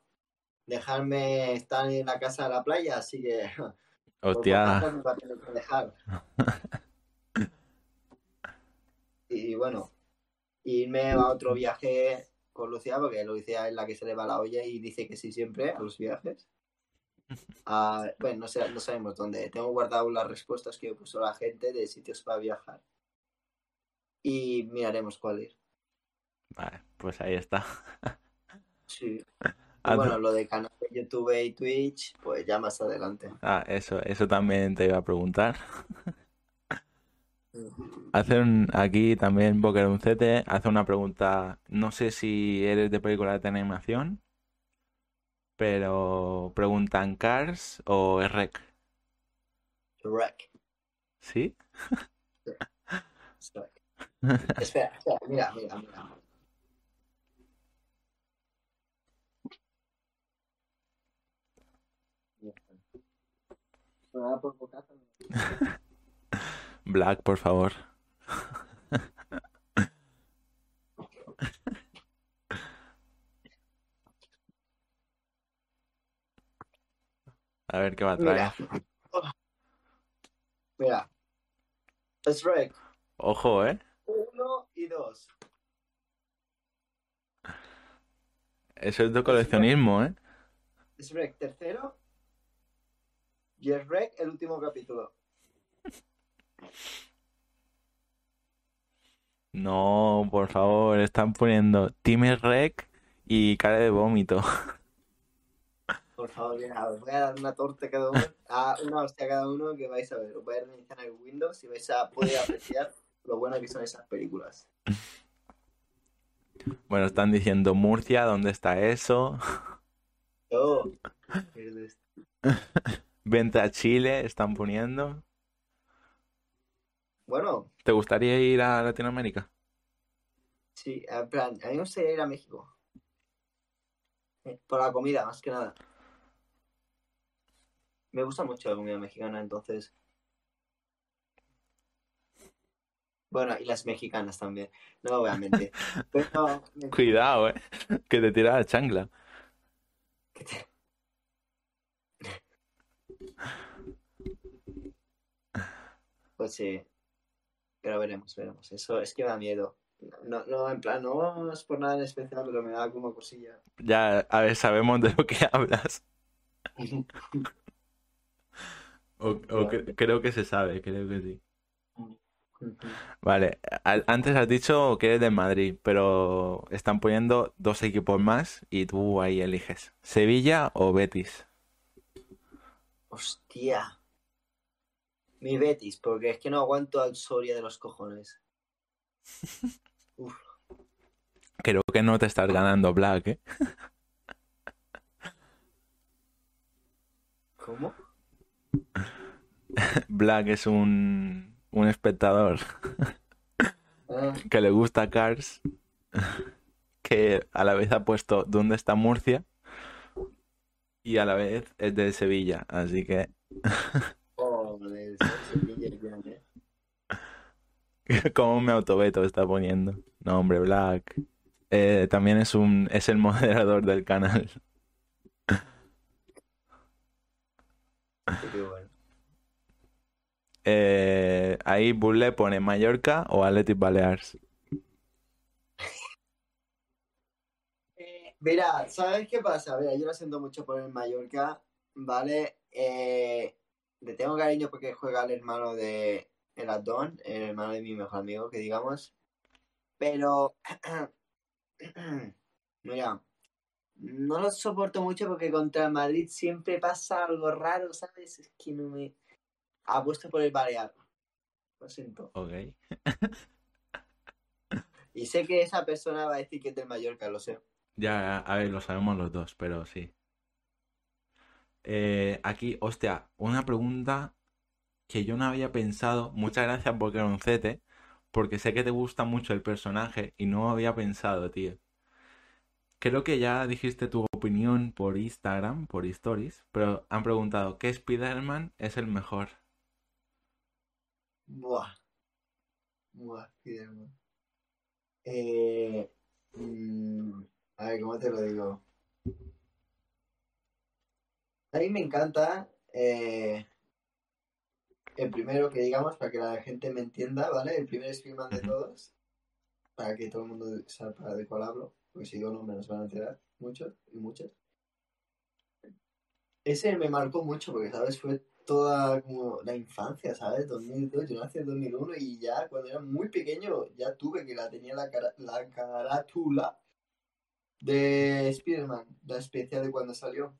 dejarme estar en la casa de la playa, así que. Hostia, dejar. Y bueno, irme a otro viaje con Lucía, porque Lucía es la que se le va la olla y dice que sí siempre a los viajes. Ah, bueno, no, sé, no sabemos dónde. Tengo guardado las respuestas que puso la gente de sitios para viajar. Y miraremos cuál ir. vale, pues ahí está. Sí. Y Haz- bueno, lo de canal de YouTube y Twitch, pues ya más adelante. Ah, eso, eso también te iba a preguntar. Hace un- aquí también Boker Uncete hace una pregunta, no sé si eres de película de animación, pero preguntan Cars o Rec, Shrek. ¿sí? Espera, espera, mira, mira, mira. Black, por favor. A ver qué va a traer. Mira. Mira. Shrek Ojo, ¿eh? 1 y 2. Eso es de coleccionismo, ¿eh? Shrek tercero. Y Shrek el último capítulo. No, por favor, están poniendo Team Rec y cara de vómito. Por favor, mira, os voy a dar una torta a cada uno, a una hostia cada uno que vais a ver. Os voy a reiniciar el Windows y vais a poder apreciar lo bueno que son esas películas. Bueno, están diciendo Murcia, ¿dónde está eso? Oh, Vente a Chile, están poniendo. bueno, ¿Te gustaría ir a Latinoamérica? sí, en plan, a mí me gustaría ir a México. Eh, Por la comida, más que nada. Me gusta mucho la comida mexicana, entonces. Bueno, y las mexicanas también. No, obviamente. Pero, Cuidado, ¿eh? Que te tira la chancla. que te- Pues sí. Pero veremos, veremos. Eso es que me da miedo. No, no, en plan, no es por nada en especial, pero me da como cosilla. Ya, a ver, sabemos de lo que hablas. O, o cre- creo que se sabe, creo que sí. Vale, antes has dicho que eres de Madrid, pero están poniendo dos equipos más y tú ahí eliges. ¿Sevilla o Betis? Hostia. Mi Betis, porque es que no aguanto al Soria de los cojones. Uf, Creo que no te estás ganando Black, ¿eh? ¿cómo? Black es un, un espectador Ah, que le gusta Cars, que a la vez ha puesto ¿Dónde está Murcia? Y a la vez es de Sevilla, así que Sevilla grande. como me autoveto está poniendo. No, hombre, Black. Eh, también es un es el moderador del canal. Qué bueno. Eh, ahí Bulle pone Mallorca o Athletic Balears. Eh, Mira, ¿sabes qué pasa? Mira, yo lo siento mucho por el Mallorca, ¿vale? Eh, le tengo cariño porque juega el hermano de el el hermano de mi mejor amigo, que digamos. Pero, mira, no lo soporto mucho porque contra Madrid siempre pasa algo raro, ¿sabes? Es que no me... Apuesto por el Balear. Lo siento. Ok. Y sé que esa persona va a decir que es del Mallorca, lo sé. Ya, a ver, lo sabemos los dos, pero sí. Eh, aquí, hostia, una pregunta que yo no había pensado. Muchas gracias por Croncete, porque sé que te gusta mucho el personaje y no había pensado, tío. Creo que ya dijiste tu opinión por Instagram, por Stories, pero han preguntado, ¿qué Spider-Man es el mejor? Buah. Buah, Spiderman. Eh, mm, a ver, ¿cómo te lo digo? A mí me encanta eh, el primero que digamos, para que la gente me entienda, ¿vale? El primer Spiderman de todos, para que todo el mundo sepa de cuál hablo, porque si digo nombres nos van a enterar muchos y muchas. Ese me marcó mucho porque, ¿sabes? Fue toda como la infancia, ¿sabes? 2002, yo nací en 2001 y ya cuando era muy pequeño ya tuve que la tenía la, cara, la carátula de Spider-Man, la especial de cuando salió.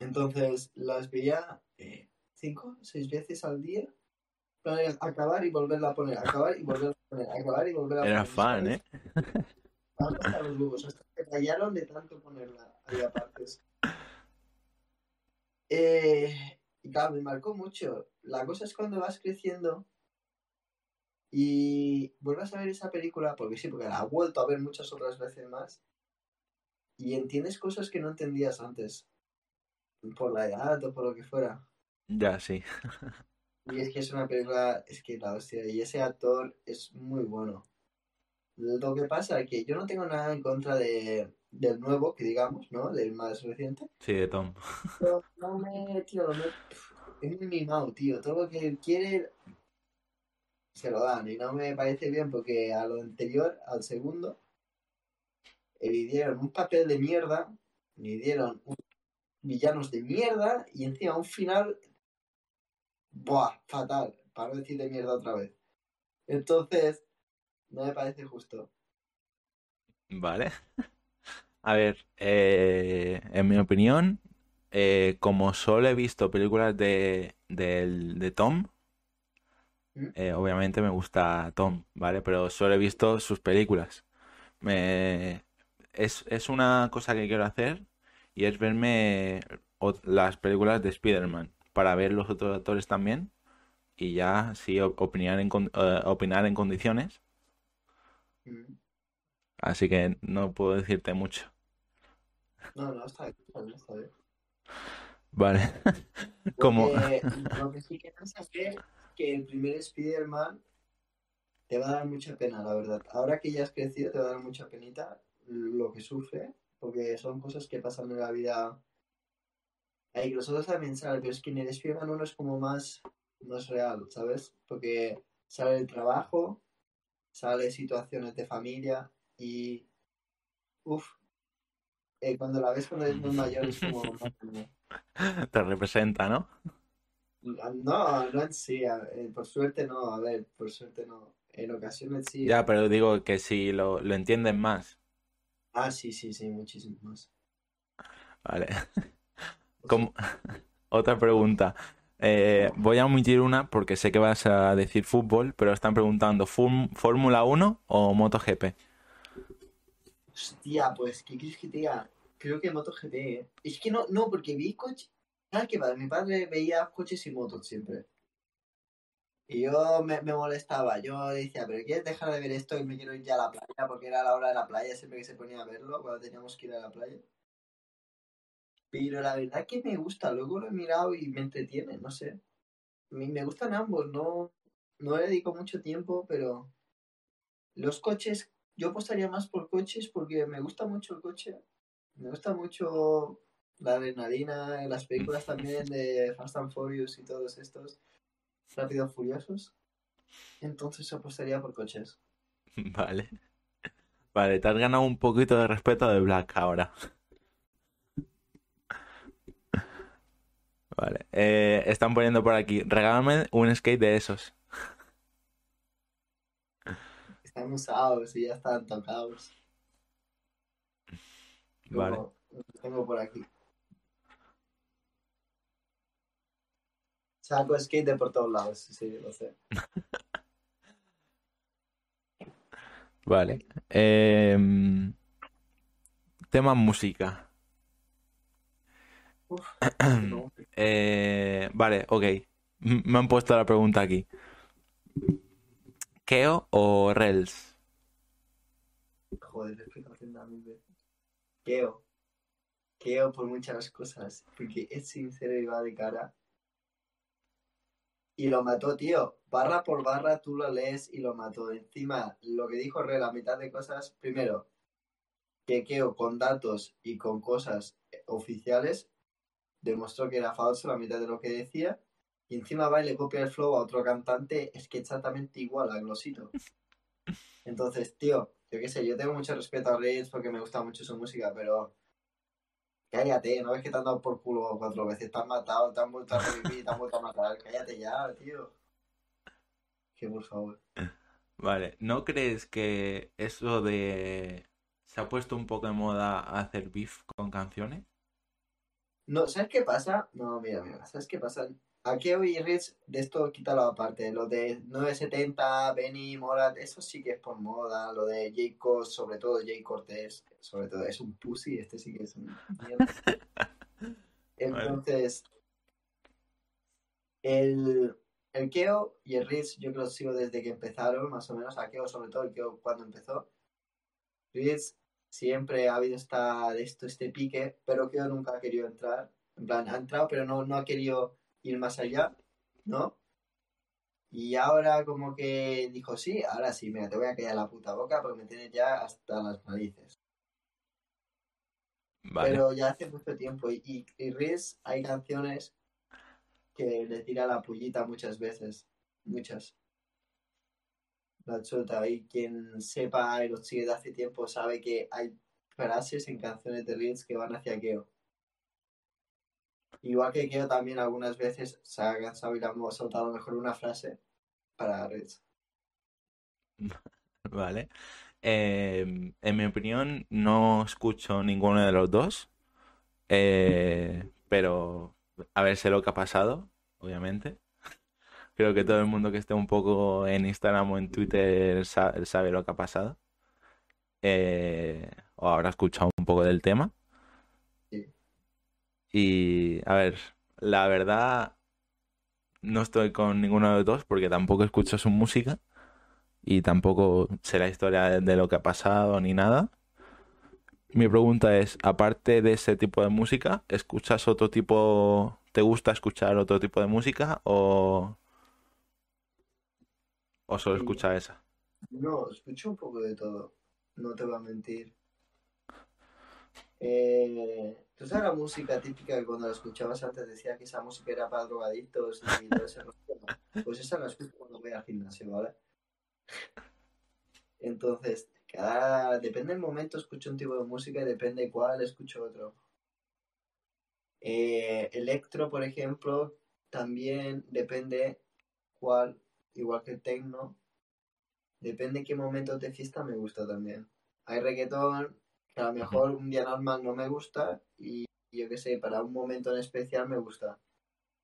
Entonces las veía eh, cinco, seis veces al día. Para acabar y volverla a poner, acabar y volverla a poner, acabar y volverla a Era poner. fan, ¿sabes? ¿Eh? Hasta los huevos, hasta que rayaron de tanto ponerla ahí aparte. Eh, y claro, me marcó mucho. La cosa es cuando vas creciendo y vuelvas a ver esa película, porque sí, porque la he vuelto a ver muchas otras veces más, y entiendes cosas que no entendías antes, por la edad o por lo que fuera. Ya, sí. Y es que es una película, es que la hostia, y ese actor es muy bueno. Lo que pasa es que yo no tengo nada en contra de, del nuevo, que digamos, ¿no? Del más reciente. Sí, de Tom. Pero no me, tío, no, es muy mimado, tío. Todo lo que quiere se lo dan. Y no me parece bien porque a lo anterior, al segundo, eh, le dieron un papel de mierda, le dieron un- villanos de mierda y encima un final, buah, fatal, para decir de mierda otra vez. Entonces, no me parece justo. Vale. A ver, eh, en mi opinión, eh, como solo he visto películas de, del- de Tom, ¿Mm? eh, obviamente me gusta Tom, ¿vale? Pero solo he visto sus películas. Me, es, es una cosa que quiero hacer y es verme las películas de Spider-Man para ver los otros actores también y ya sí op- opinar en, con- eh, opinar en condiciones. Así que no puedo decirte mucho. No, no, está bien, está bien, está bien. Vale. Como... Lo que sí que vas a ver es que el primer Spider-Man te va a dar mucha pena, la verdad. Ahora que ya has crecido, te va a dar mucha penita lo que sufre, porque son cosas que pasan en la vida. Hay que los otros también saben, pero es que en el Spider-Man uno es como más, más real, ¿sabes? Porque sale el trabajo, sale situaciones de familia y. Uff. cuando la ves cuando eres muy mayor es como. Te representa, ¿no? No, no en sí, ver, por suerte no, a ver, por suerte no. En ocasiones sí. Ya, pero digo que si lo, lo entienden más. Ah, sí, sí, sí, muchísimo más. Vale. Como... Otra pregunta. Eh, voy a omitir una porque sé que vas a decir fútbol, pero están preguntando ¿Fórm- ¿Fórmula 1 o MotoGP? Hostia, pues, ¿qué quieres que te? Creo que MotoGP, ¿eh? Es que no, no, porque vi coches. ¿Sabes? Mi padre veía coches y motos siempre. Y yo me, me molestaba. Yo decía, ¿pero quieres dejar de ver esto y me quiero ir ya a la playa? Porque era la hora de la playa, siempre que se ponía a verlo, cuando teníamos que ir a la playa. Pero la verdad que me gusta. Luego lo he mirado y me entretiene, no sé. Me, me gustan ambos, no, no le dedico mucho tiempo, pero los coches, yo apostaría más por coches porque me gusta mucho el coche. Me gusta mucho la adrenalina, las películas también de Fast and Furious y todos estos rápidos furiosos. Entonces apostaría por coches. Vale. Vale, te has ganado un poquito de respeto de Black ahora. Vale. Eh, están poniendo por aquí, regálame un skate de esos. Están usados y ya están tocados. Vale. Como los tengo por aquí. Saco skate por todos lados, sí, lo sé. Vale. Em, tema música. Uf, no. Eh, vale, ok. M- Me han puesto la pregunta aquí. ¿Keo o Rels? Joder, es que mil veces. Keo. Keo por muchas cosas. Porque es sincero y va de cara. Y lo mató, tío. Barra por barra tú lo lees y lo mató. Encima, lo que dijo Re, la mitad de cosas. Primero, que Keo con datos y con cosas oficiales demostró que era falso la mitad de lo que decía. Y encima va y le copia el flow a otro cantante. Es que exactamente igual a Glosito. Entonces, tío, yo qué sé, yo tengo mucho respeto a Reels porque me gusta mucho su música, pero cállate, ¿no ves que te han dado por culo cuatro veces? Te han matado, te han vuelto a revivir, te han vuelto a matar. Cállate ya, tío. Que por favor. Vale, ¿no crees que eso de... se ha puesto un poco de moda hacer beef con canciones? No, ¿sabes qué pasa? No, mira, mira, ¿sabes qué pasa? A Keo y Reels, de esto quítalo aparte. Lo de 970, Benny, Morat, eso sí que es por moda. Lo de Jay Cos, sobre todo Jay Cortés, sobre todo es un pussy, este sí que es un mierda. Entonces, el, el Keo y el Reels yo que los sigo desde que empezaron, más o menos, a Keo sobre todo, el Keo cuando empezó. Reels siempre ha habido esta, de esto, este pique, pero Keo nunca ha querido entrar. En plan, ha entrado, pero no, no ha querido ir más allá, ¿no? Y ahora como que dijo, sí, ahora sí, mira, te voy a callar la puta boca porque me tienes ya hasta las narices. Vale. Pero ya hace mucho tiempo. Y, y, y Riz, hay canciones que le tira la pullita muchas veces. Muchas. La chota. Y quien sepa y lo sigue de hace tiempo sabe que hay frases en canciones de Riz que van hacia Keo. Igual que Keo también algunas veces se ha cansado y le hemos soltado mejor una frase para Riz. Vale. Eh, en mi opinión, no escucho ninguno de los dos. Eh, pero a ver, sé lo que ha pasado, obviamente. Creo que todo el mundo que esté un poco en Instagram o en Twitter sa- sabe lo que ha pasado. Eh, o habrá escuchado un poco del tema. Sí. Y a ver, la verdad, no estoy con ninguno de los dos porque tampoco escucho su música y tampoco sé la historia de, de lo que ha pasado ni nada. Mi pregunta es, aparte de ese tipo de música, ¿escuchas otro tipo, te gusta escuchar otro tipo de música o, o solo Sí. escuchas esa? No, escucho un poco de todo, no te voy a mentir. Eh, ¿tú sabes la música típica que cuando la escuchabas antes decía que esa música era para drogadictos y todo ese rollo? Pues esa la escucho cuando voy al gimnasio, ¿vale? Entonces, cada... depende del momento escucho un tipo de música y depende cuál escucho otro. Eh, electro, por ejemplo, también depende cuál, igual que el techno, depende qué momentos de fiesta me gusta también. Hay reggaetón que a lo mejor un día normal no me gusta y yo qué sé, para un momento en especial me gusta.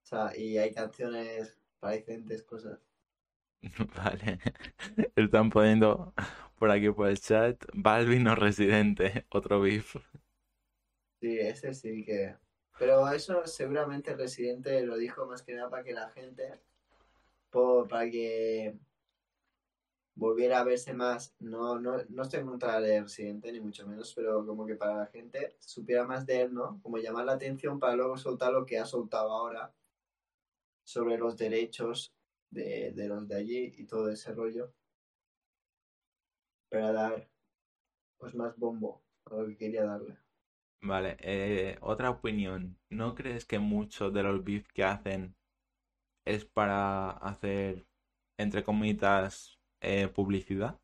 O sea, y hay canciones para diferentes cosas. Vale. Están poniendo por aquí por el chat Balvin o Residente, otro beef. Sí, ese sí que... Pero eso seguramente el Residente lo dijo más que nada para que la gente, por, para que volviera a verse más, no, no, no estoy en contra de Residente ni mucho menos, pero como que para la gente supiera más de él, ¿no? Como llamar la atención para luego soltar lo que ha soltado ahora sobre los derechos de, de los de allí y todo ese rollo. Para dar pues más bombo a lo que quería darle. Vale, eh, otra opinión. ¿No crees que muchos de los beef que hacen es para hacer, entre comillas, eh, publicidad?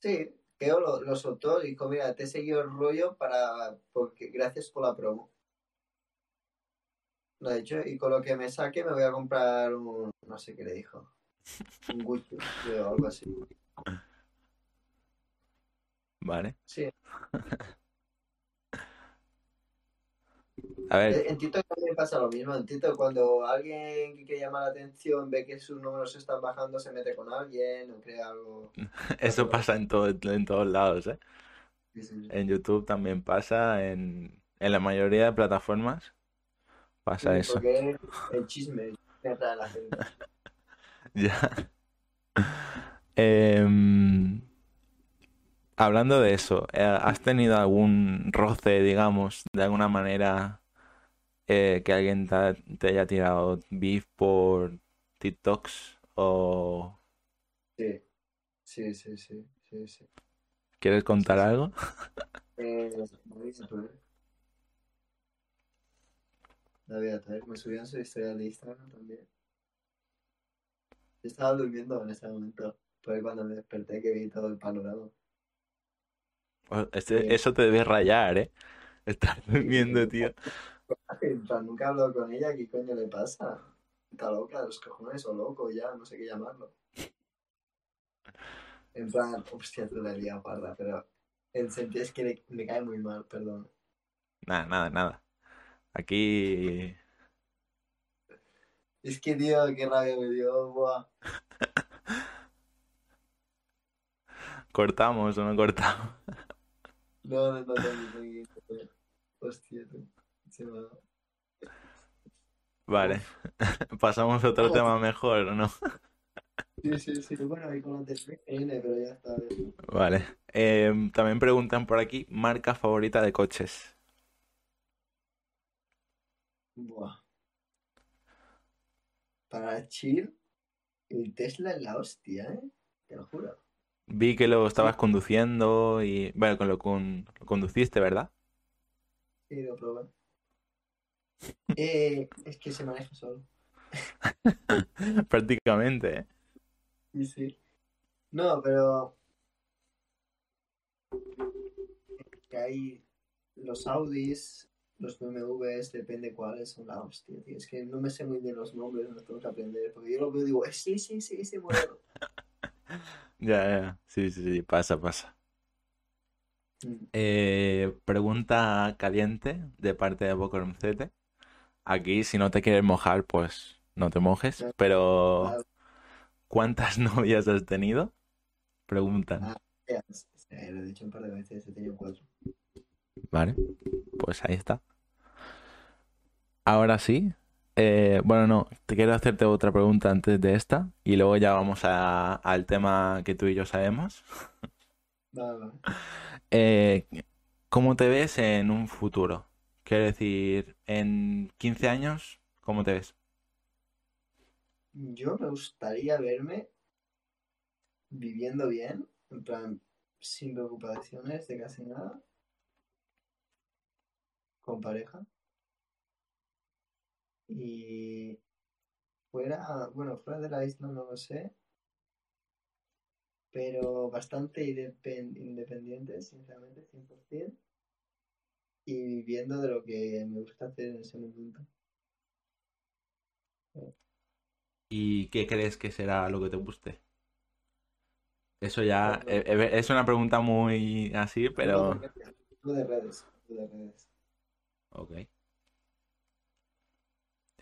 Sí, Keo lo, lo soltó y dijo, mira, te he seguido el rollo para, porque, gracias por la promo. Lo ha dicho, y con lo que me saque me voy a comprar un, no sé qué le dijo, un Gucci o algo así. Vale. Sí, A ver, En TikTok también pasa lo mismo. En TikTok, cuando alguien que quiere llamar la atención ve que sus números están bajando, se mete con alguien o crea algo. eso pasa en, todo, en todos lados, ¿eh? Sí, sí, sí. En YouTube también pasa, en, en la mayoría de plataformas pasa Sí, eso. Porque el chisme que atrae a la gente. Ya. Em, hablando de eso, eh, ¿has tenido algún roce, digamos, de alguna manera eh, que alguien te, ha- te haya tirado beef por TikToks? ¿O Sí, sí, sí, sí, sí, sí. quieres contar Sí, sí. algo? Eh, ver. La voy a traer. Me subieron su historia de Instagram también. Yo estaba durmiendo en ese momento. Fue cuando me desperté que vi todo el panorama. Este- eso te debe rayar, ¿eh? Estás durmiendo, tío. Nunca he hablado con ella, ¿qué coño le pasa? Está loca, los cojones o loco ya, no sé qué llamarlo. En plan, hostia, tú la he parda, pero en sentido es que le- me cae muy mal, perdón. Nada, nada, nada. Aquí Es que, tío, qué rabia me dio, buah. cortamos o no cortamos. No, no, no, no. Hostia, tú. Se ha- Vale. Pasamos a otro tema mejor, ¿o no? Sí, sí, sí. Bueno, ahí con antes pero ya está. bien. Vale. Em, también preguntan por aquí, marca favorita de coches. Buah. Para chill, el Tesla es la hostia, ¿eh? Te lo juro. Vi que lo estabas conduciendo y, bueno, con lo, con- lo conduciste, ¿verdad? Sí, lo probé. Eh, es que se maneja solo. Prácticamente, ¿eh? Sí, sí. No, pero que hay los Audis, los BMWs, depende cuáles son la hostia, tío. Es que no me sé muy bien los nombres, me los tengo que aprender. Porque yo lo veo y digo, "Eh, sí, sí, sí, ese modelo. Ya, ya. Sí, sí, sí, pasa, pasa. Mm. Eh, pregunta caliente de parte de Bocormcete. Aquí, si no te quieres mojar, pues no te mojes. Pero, Claro. ¿cuántas novias has tenido? Preguntan. Ah, ya, lo he dicho un par de veces, he tenido cuatro. Vale, pues ahí está. Ahora sí. Eh, bueno, no, te quiero hacerte otra pregunta antes de esta y luego ya vamos a- al tema que tú y yo sabemos. Vale, vale. Eh, ¿cómo te ves en un futuro? Quiero decir, en 15 años, ¿cómo te ves? Yo me gustaría verme viviendo bien, en plan, sin preocupaciones de casi nada, con pareja. Y fuera, bueno, fuera de la isla no lo sé, pero bastante indepen- independiente, sinceramente, 100%, y viviendo de lo que me gusta hacer en ese momento. ¿Y qué crees que será lo que te guste? Eso ya eh, eh, es una pregunta muy así, pero... De redes, de redes. Ok.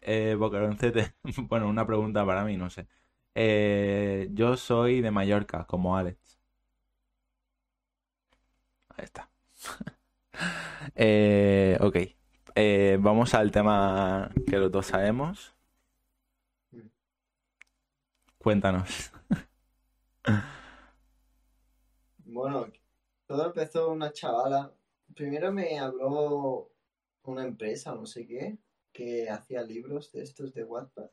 Eh, Bocaroncete, bueno, una pregunta para mí, no sé. Eh, yo soy de Mallorca, como Alex. Ahí está. Eh, ok. Eh, vamos al tema que los dos sabemos. Cuéntanos. Bueno, todo empezó una chavala. Primero me habló una empresa, no sé qué, que hacía libros de estos de Wattpad.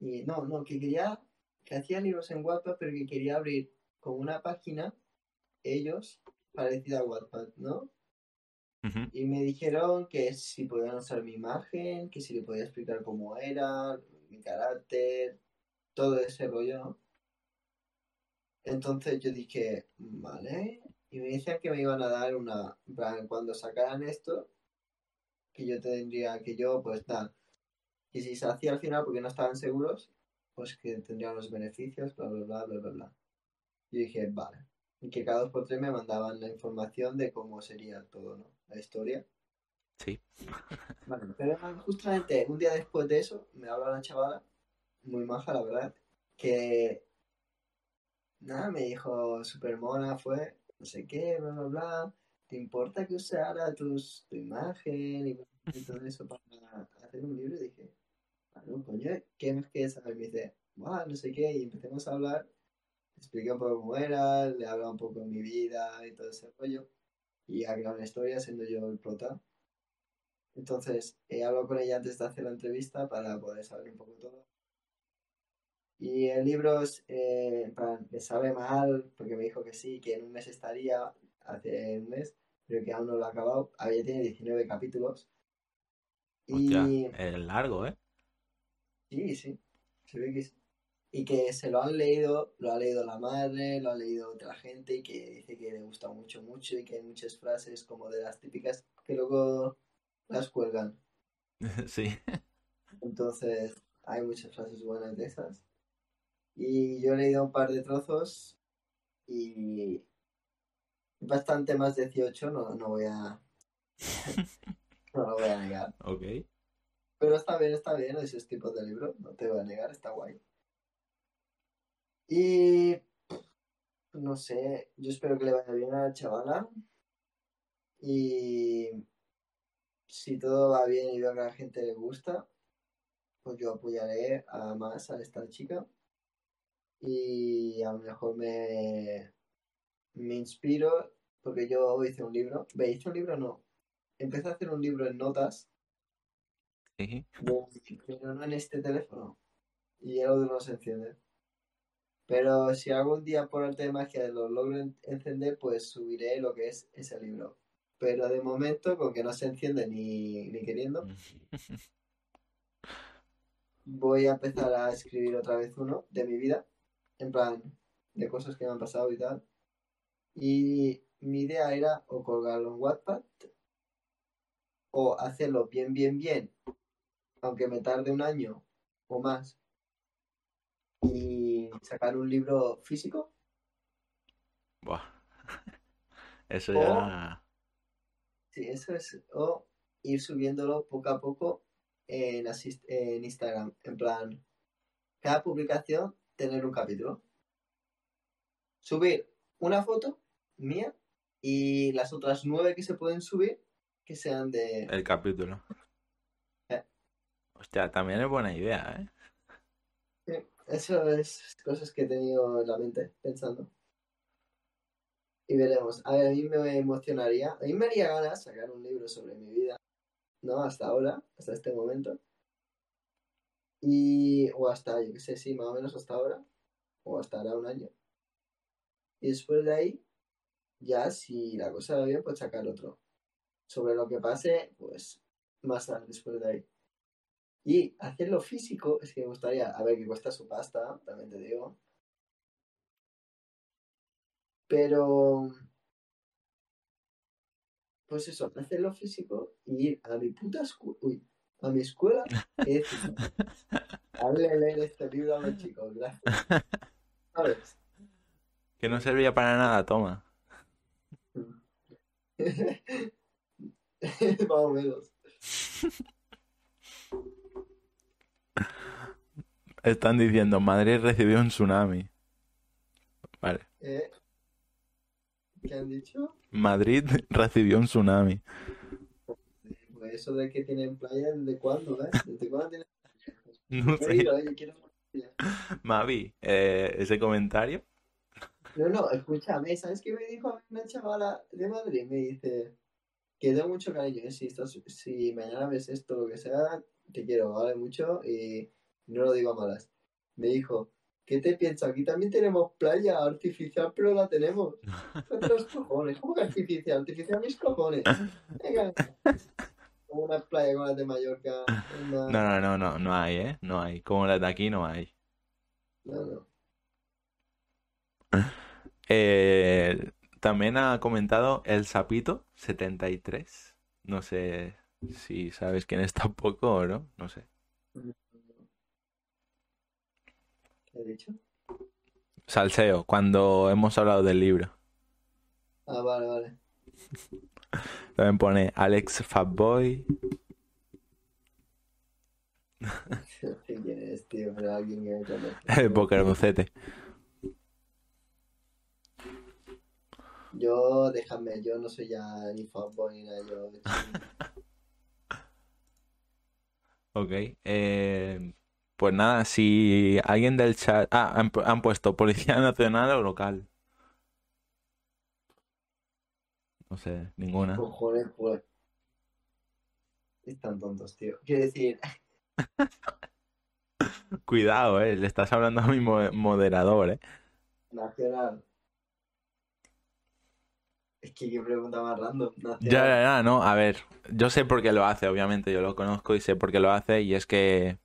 Y no, no, que quería, que hacía libros en Wattpad, pero que quería abrir como una página, ellos, parecida a Wattpad, ¿no? Y me dijeron que si podían usar mi imagen, que si le podía explicar cómo era, mi carácter, todo ese rollo, ¿no? Entonces yo dije, vale. Y me decían que me iban a dar una, plan, cuando sacaran esto, que yo tendría, que yo, pues nada, y si se hacía al final porque no estaban seguros, pues que tendrían los beneficios, bla, bla, bla, bla, bla, bla. Y dije, vale. Y que cada dos por tres me mandaban la información de cómo sería todo, ¿no? La historia. Sí. Vale, pero justamente un día después de eso me habla una chavala, muy maja la verdad, que nada, me dijo super mona, fue no sé qué, bla, bla, bla. ¿Te importa que use ahora tus, tu imagen y, y todo eso para hacer un libro? Y dije, bueno, coño, ¿qué más quieres saber? Me dice, Buah, no sé qué, y empecemos a hablar. Le expliqué un poco cómo era, le hablaba un poco de mi vida y todo ese rollo. Y ha creado una historia siendo yo el prota. Entonces, he hablado con ella antes de hacer la entrevista para poder saber un poco todo. Y el libro eh, en plan, me sabe mal porque me dijo que sí, que en un mes estaría, hace un mes, pero que aún no lo ha acabado. Había tiene 19 capítulos. Hostia, Y es largo, ¿eh? sí, sí, se ve que sí. Y que se lo han leído, lo ha leído la madre, lo ha leído otra gente y que dice que le gusta mucho, mucho y que hay muchas frases como de las típicas que luego las cuelgan. Sí. Entonces, hay muchas frases buenas de esas. Y yo he leído un par de trozos y bastante más 18, no, no voy a, no lo voy a negar. Ok. Pero está bien, está bien, esos tipos de libros, no te voy a negar, está guay. Y no sé, yo espero que le vaya bien a la chavala. Y si todo va bien y veo que a la gente le gusta, pues yo apoyaré a más a esta chica. Y a lo mejor me, me inspiro, porque yo hice un libro. ¿Ve? ¿Hice un libro? No. Empecé a hacer un libro en notas, Sí. pero no en este teléfono. Y el otro no se enciende. Pero si algún día por arte de magia lo logro en- encender, pues subiré lo que es ese libro. Pero de momento, con que no se enciende ni, ni queriendo, voy a empezar a escribir otra vez uno de mi vida, en plan, de cosas que me han pasado y tal. Y mi idea era o colgarlo en Wattpad o hacerlo bien, bien, bien, aunque me tarde un año o más, y sacar un libro físico Buah. Eso O- ya. Sí, eso es. O ir subiéndolo poco a poco en, asist- en Instagram. En plan, cada publicación tener un capítulo. Subir una foto mía y las otras nueve que se pueden subir que sean de... El capítulo. Eh. Hostia, también es buena idea, ¿eh? Sí, Eso es cosas que he tenido en la mente pensando. Y veremos. A ver, a mí me emocionaría, a mí me haría ganas sacar un libro sobre mi vida, ¿no? Hasta ahora, hasta este momento. Y, o hasta, yo qué sé, sí, más o menos hasta ahora, o hasta ahora un año. Y después de ahí, ya si la cosa va bien, pues sacar otro. Sobre lo que pase, pues más tarde, después de ahí. Y hacerlo físico, es que me gustaría, a ver, que cuesta su pasta, también te digo. Pero, pues eso, hacerlo físico y ir a mi puta escuela, uy, a mi escuela y decir, hazle leer este libro a los chicos, gracias. ¿Sabes? Que no servía para nada, toma. Más o menos. Están diciendo, Madrid recibió un tsunami. Vale. ¿Eh? ¿Qué han dicho? Madrid recibió un tsunami. Pues eso de que tienen playa, ¿desde cuándo, eh? ¿Desde cuándo tienen No No sé. playa. Mavi, eh, ese comentario. No, no, escúchame, ¿sabes qué me dijo a mí una chavala de Madrid? Me dice que tengo mucho cariño, ¿eh? si, estás, si mañana ves esto, lo que sea, te quiero, vale mucho y no lo digo a malas. Me dijo, ¿qué te piensas? Aquí también tenemos playa artificial, pero la tenemos. Los cojones, ¿cómo que artificial? Artificial mis cojones. Venga. Como una playa como las de Mallorca. una- No, no, no, no, no hay, ¿eh? No hay. Como las de aquí no hay. no, no. Eh, también ha comentado el Sapito 73. No sé si sabes quién es tampoco o no. No sé. ¿Qué he dicho? Salseo, cuando hemos hablado del libro. Ah, vale, vale. También pone Alex Fatboy. Quién es, tío, pero alguien que me. El Pokercete. Yo, déjame, yo no soy ya ni fanboy ni nada, yo... Ok. eh, pues nada, si alguien del chat... Ah, han, han puesto Policía Nacional o local. No sé, ninguna. Cojones, pues... Están tontos, tío. Quiero decir, Cuidado, eh. Le estás hablando a mi mo- moderador, eh. nacional... Es que qué pregunta más random. Ya, ya, ya, no. A ver, yo sé por qué lo hace, obviamente. Yo lo conozco y sé por qué lo hace. Y es que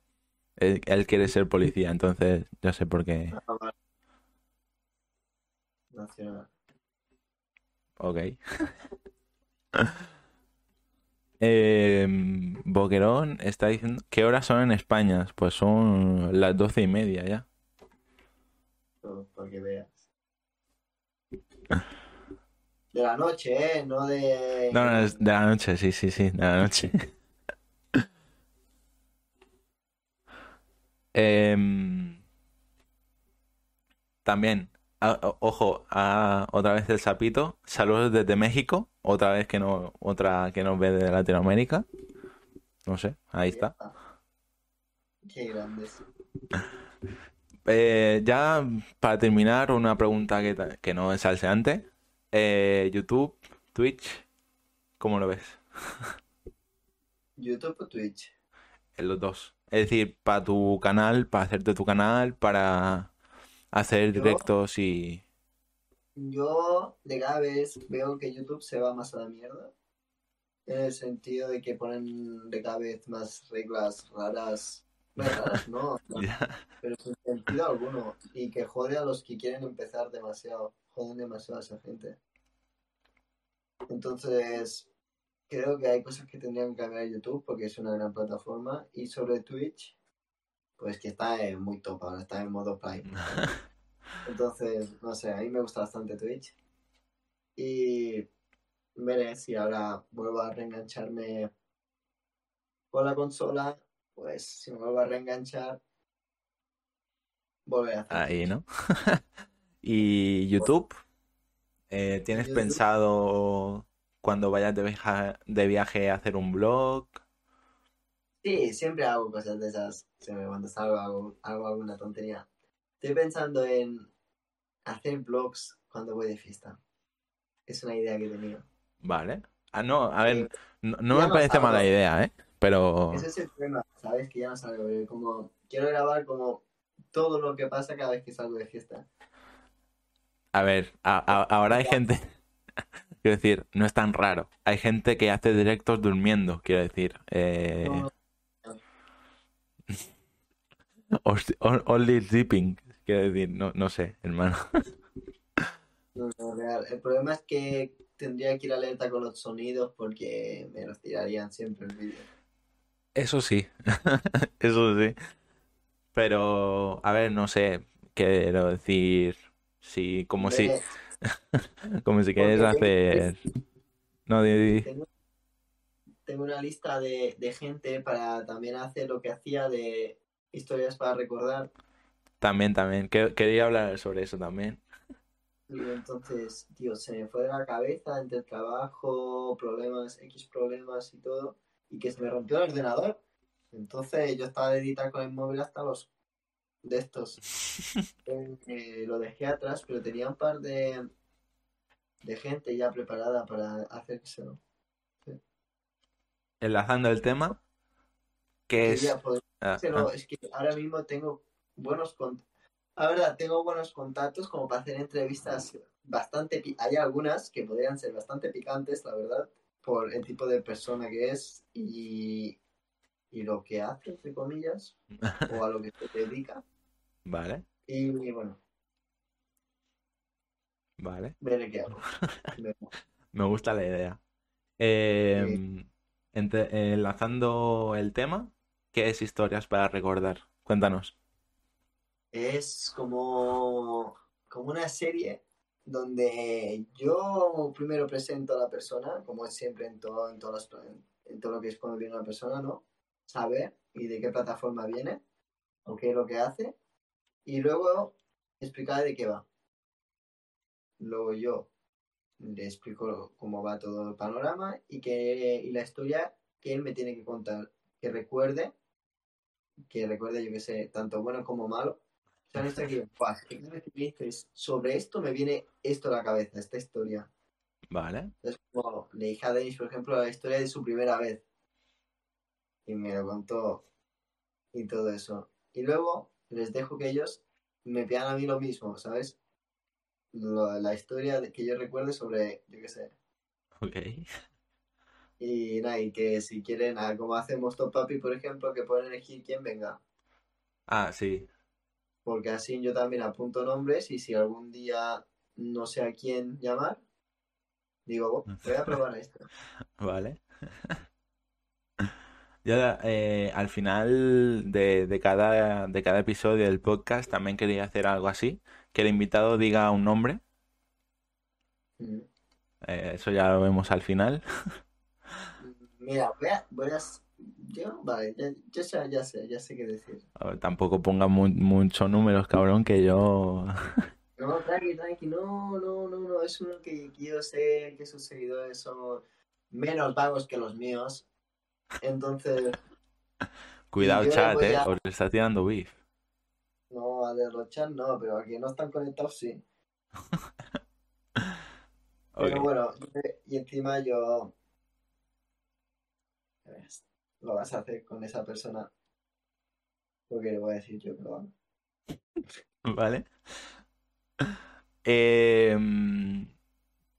él, él quiere ser policía, entonces yo sé por qué. Ah, vale. Nacional. Ok. Eh, Boquerón está diciendo... ¿Qué horas son en España? Pues son las doce y media ya. Para que veas. De la noche, ¿eh? No de... No, no, es de la noche, sí, sí, sí, de la noche. Em, también, a- ojo, a, otra vez el sapito. Saludos desde México. Otra vez que no, otra que nos ve de Latinoamérica. No sé, ahí está. Qué grandes. Eh, ya para terminar, una pregunta que, que no es salseante. Eh, YouTube, Twitch, ¿cómo lo ves? YouTube o Twitch. En los dos. Es decir, para tu canal, para hacerte tu canal, para hacer Yo- directos y... Yo de cada vez veo que YouTube se va más a la mierda. En el sentido de que ponen de cada vez más reglas raras. No, no, Ya. pero sin sentido alguno. Y que jode a los que quieren empezar demasiado. Joden demasiado a esa gente. Entonces, creo que hay cosas que tendrían que cambiar YouTube porque es una gran plataforma. Y sobre Twitch, pues que está en muy top ahora, está en modo Prime. Entonces, no sé, a mí me gusta bastante Twitch. Y veré si ahora vuelvo a reengancharme con la consola. Pues si me vuelvo a reenganchar, volveré a hacer Ahí, Twitch. ¿no? Y YouTube, eh, ¿tienes YouTube. pensado cuando vayas de viaje, de viaje hacer un blog? Sí, siempre hago cosas de esas. Siempre cuando salgo hago, hago alguna tontería. Estoy pensando en hacer vlogs cuando voy de fiesta. Es una idea que he tenido. Vale. Ah, no, a ver, no, me no parece salgo. mala idea, ¿eh? Pero... Ese es el problema, ¿sabes? Que ya no salgo. Como quiero grabar como todo lo que pasa cada vez que salgo de fiesta. A ver, a- a- ahora hay gente, quiero decir, no es tan raro. Hay gente que hace directos durmiendo, quiero decir. Eh, only sleeping, quiero decir, no, no sé, hermano. no, no, real. El problema es que tendría que ir alerta con los sonidos porque me los tirarían siempre el vídeo. Eso sí, eso sí. Pero, a ver, no sé, quiero decir, si, como si, como si quieres hacer... No, di- tengo, tengo una lista de, de gente para también hacer lo que hacía de historias para recordar. también, también, que- quería hablar sobre eso también. Y entonces, tío, se me fue de la cabeza entre el trabajo, problemas, X problemas y todo, y que se me rompió el ordenador. Entonces yo estaba de editar con el móvil hasta los de estos. Eh, lo dejé atrás, pero tenía un par de, de gente ya preparada para hacérselo. Enlazando el tema, que es... Ah, ah, es que ahora mismo tengo buenos contactos. La verdad, tengo buenos contactos como para hacer entrevistas bastante... Hay algunas que podrían ser bastante picantes, la verdad, por el tipo de persona que es y, y lo que hace, entre comillas, o a lo que se dedica. Vale, Y, bueno, vale. veré qué hago. Me gusta la idea. Eh, entre- enlazando el tema, ¿qué es historias para recordar? Cuéntanos. Es como, como una serie donde yo primero presento a la persona, como es siempre en todo, en, todas las- en todo lo que es cuando viene una persona, ¿no? Saber y de qué plataforma viene o qué es lo que hace y luego explicar de qué va. Luego yo le explico cómo va todo el panorama y que y la historia que él me tiene que contar, que recuerde, que recuerde, yo que sé, tanto bueno como malo. O sea, esto que, "Buah, es que cada vez que me dices sobre esto me viene esto a la cabeza, esta historia. Vale. Es como le dije a Denis, por ejemplo, la historia de su primera vez. Y me lo contó y todo eso. Y luego les dejo que ellos me pidan a mí lo mismo, ¿sabes? Lo- la historia de- que yo recuerde sobre, yo qué sé. Ok. Y nada, y que si quieren, ah, como hacemos Top Papi, por ejemplo, que pueden elegir quién venga. Ah, sí. Porque así yo también apunto nombres y si algún día no sé a quién llamar, digo, "Oh, voy a probar esto. Vale. Ya eh, al final de, de cada, de cada episodio del podcast también quería hacer algo así, que el invitado diga un nombre, Mm. eh, eso ya lo vemos al final. Mira, voy a, voy a, yo, vale, ya, yo sé, ya sé, ya sé qué decir. A ver, tampoco ponga mu- muchos números, cabrón, que yo... No, tranqui, tranqui, no, no, no, no, es uno que, que yo sé que sus seguidores son menos vagos que los míos. Entonces, Cuidado, chat, eh, a- os está tirando beef. no, a derrochar no, pero a que no están conectados sí. Pero bueno, y encima yo... ¿ves? Lo vas a hacer con esa persona. Porque le voy a decir yo que lo hago. Vale. Em,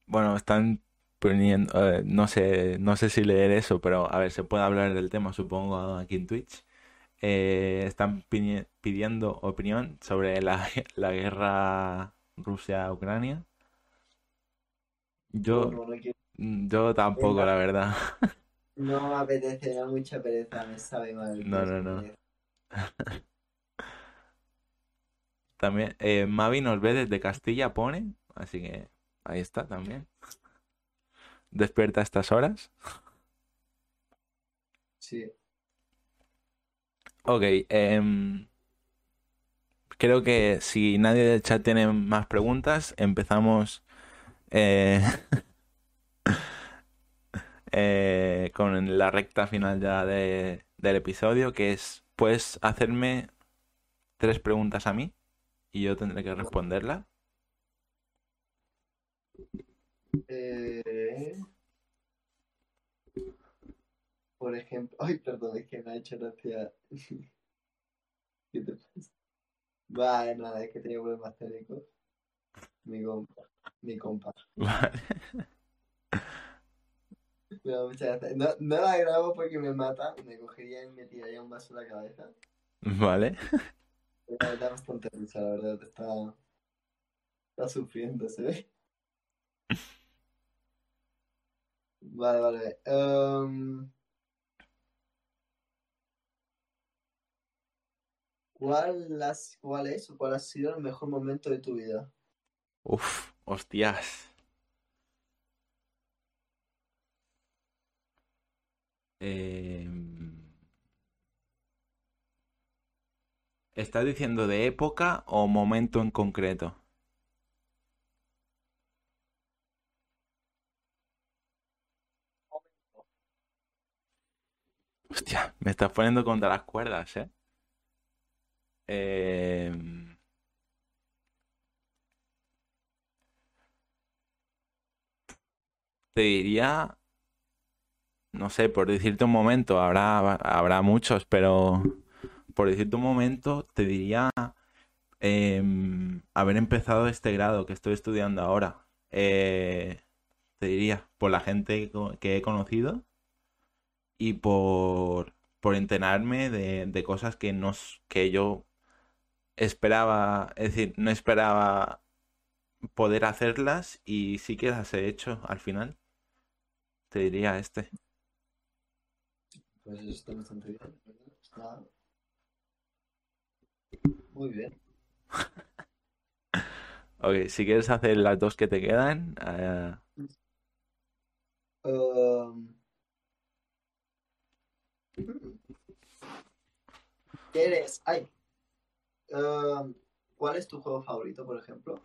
bueno, están poniendo, eh, no sé, no sé si leer eso, pero a ver, se puede hablar del tema, supongo, aquí en Twitch. Eh, están pidiendo opinión sobre la, la guerra Rusia-Ucrania. Yo, No, no quiero- yo tampoco, la verdad. no me apetece, da mucha pereza, me sabe mal. No, no, no. También, eh, Mavi nos ve desde Castilla, pone, así que ahí está también. Despierta a estas horas. Sí. Ok, em, creo que si nadie del chat tiene más preguntas, empezamos eh, eh, con la recta final ya de- del episodio, que es, puedes hacerme tres preguntas a mí y yo tendré que responderlas. Eh, por ejemplo, ay, perdón, es que me ha hecho gracia. ¿Qué te pasa? Vale, nada, es que tenía problemas técnicos. Mi compa, mi compa. Vale. No, muchas gracias. No, no la grabo porque me mata, me cogería y me tiraría un vaso en la cabeza. Vale. Me da bastante risa, la verdad, está, está sufriendo, ¿se ve? Vale, vale. em, ¿cuál, has- ¿Cuál es o cuál ha sido el mejor momento de tu vida? Uf, hostias. Em, ¿Estás diciendo de época o momento en concreto? Hostia, me estás poniendo contra las cuerdas, ¿eh? Em, te diría, no sé, por decirte un momento, habrá, habrá muchos, pero por decirte un momento, te diría em, haber empezado este grado que estoy estudiando ahora. Eh, te diría, por la gente que he conocido y por, por enterarme de, de cosas que, no, que yo esperaba, es decir, no esperaba poder hacerlas y sí que las he hecho al final. Te diría este. Pues está bastante bien, ¿verdad? Está muy bien. Ok, si quieres hacer las dos que te quedan, eh, Um, ¿Qué eres? Ay. Um, ¿Cuál es tu juego favorito, por ejemplo?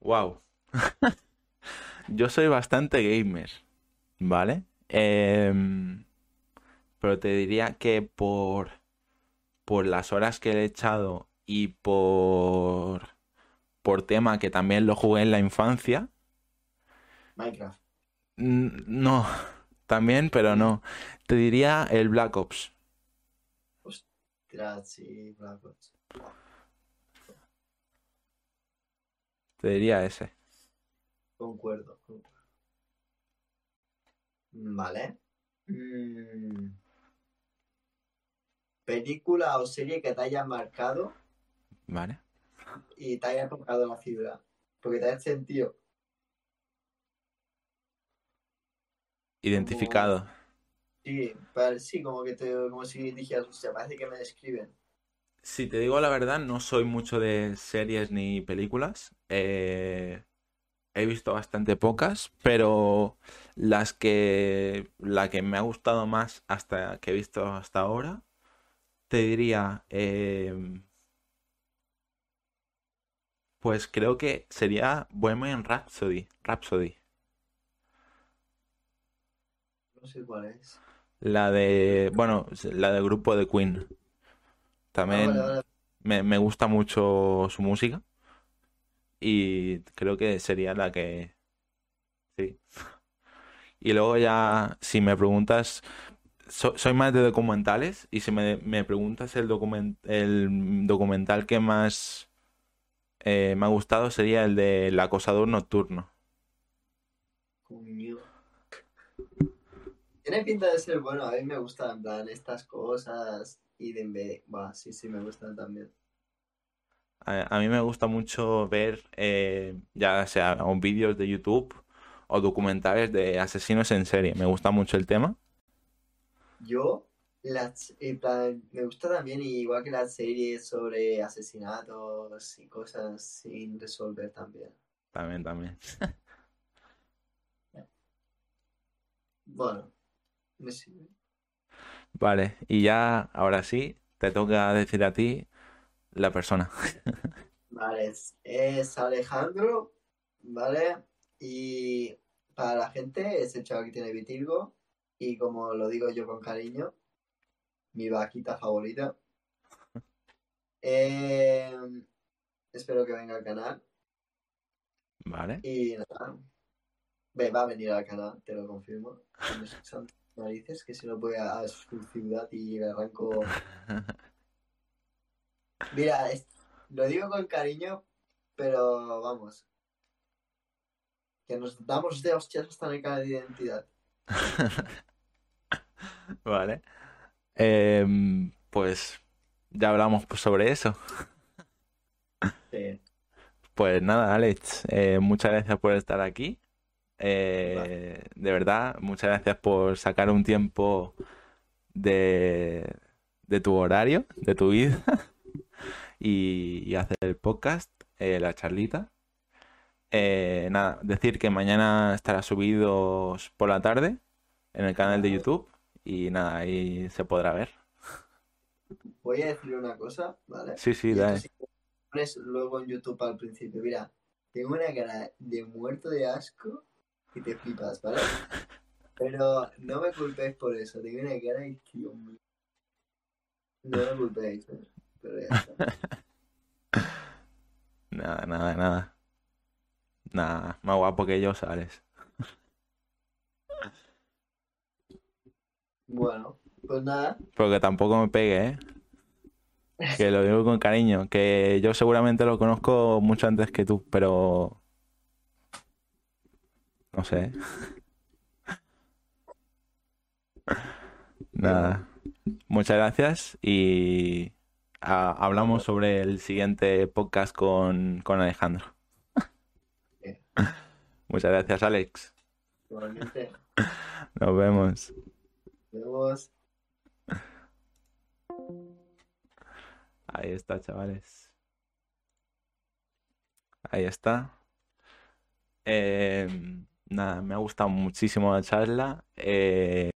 wow. Yo soy bastante gamer, ¿vale? Em, pero te diría que por, por las horas que he echado y por, por tema que también lo jugué en la infancia, Minecraft. no, también, pero no. Te diría el Black Ops. Ostras, sí, Black Ops. Te diría ese. Concuerdo. Vale. Mm. Película o serie que te haya marcado ¿Vale? y te haya tocado la fibra. Porque te haya sentido. Identificado. Sí, sí, como que te, como si dijeras, hostia, parece que me describen. Si te digo la verdad, no soy mucho de series ni películas. Eh, he visto bastante pocas, pero las que la que me ha gustado más hasta que he visto hasta ahora, te diría, eh, pues creo que sería Bohemian Rhapsody, Rhapsody, No sé cuál es. La de, bueno, la del grupo de Queen. Ah, También vale, vale. me, me gusta mucho su música. Y creo que sería la que... Sí. Y luego ya, si me preguntas, so- soy más de documentales y si me, me preguntas el document, el documental que más eh, me ha gustado sería el de El acosador nocturno. Coño. Tiene pinta de ser bueno, a mí me gustan, en plan, estas cosas y de Buah, sí, sí, me gustan también. A, a mí me gusta mucho ver, eh, ya sea vídeos de YouTube o documentales de asesinos en serie. Me gusta mucho el tema. Yo, las, en plan, me gusta también, igual que las series sobre asesinatos y cosas sin resolver también. También, también. Bueno, me sirve. Vale, y ya, ahora sí, te toca decir a ti la persona. Vale, es, Alejandro, ¿vale? Y para la gente es el chaval que tiene vitirgo y como lo digo yo con cariño, mi vaquita favorita. Eh, espero que venga al canal Vale. y nada, ve, va a venir al canal, te lo confirmo. Narices, que si no voy a, a su ciudad y le arranco... Mira, es- lo digo con cariño, pero vamos. Que nos damos de hostias hasta en el canal de identidad. Vale. Em, pues ya hablamos pues, sobre eso. Sí. Pues nada, Alex, eh, muchas gracias por estar aquí. Eh, de verdad, muchas gracias por sacar un tiempo de, de tu horario, de tu vida, y, y hacer el podcast, eh, la charlita. Eh, nada, decir que mañana estará subido por la tarde en el canal de YouTube y nada, ahí se podrá ver. Voy a decir una cosa, ¿vale? Sí, sí, dale. pones luego en YouTube al principio. Mira, tengo una cara de muerto de asco y te flipas, ¿vale? Pero no me culpéis por eso. Tengo una cara de tío mío. No me culpéis, ¿eh? Pero ya está. Nada, nada, nada. Nada, más guapo que yo sales. Bueno, pues nada. Pero que tampoco me pegue, ¿eh? Que lo digo con cariño. Que yo seguramente lo conozco mucho antes que tú, pero... No sé. Nada. Muchas gracias y hablamos sobre el siguiente podcast con, con Alejandro. Muchas gracias, Alex. Igualmente, Nos vemos. nos vemos. Ahí está, chavales. ahí está. Eh, nada, me ha gustado muchísimo la charla. Eh,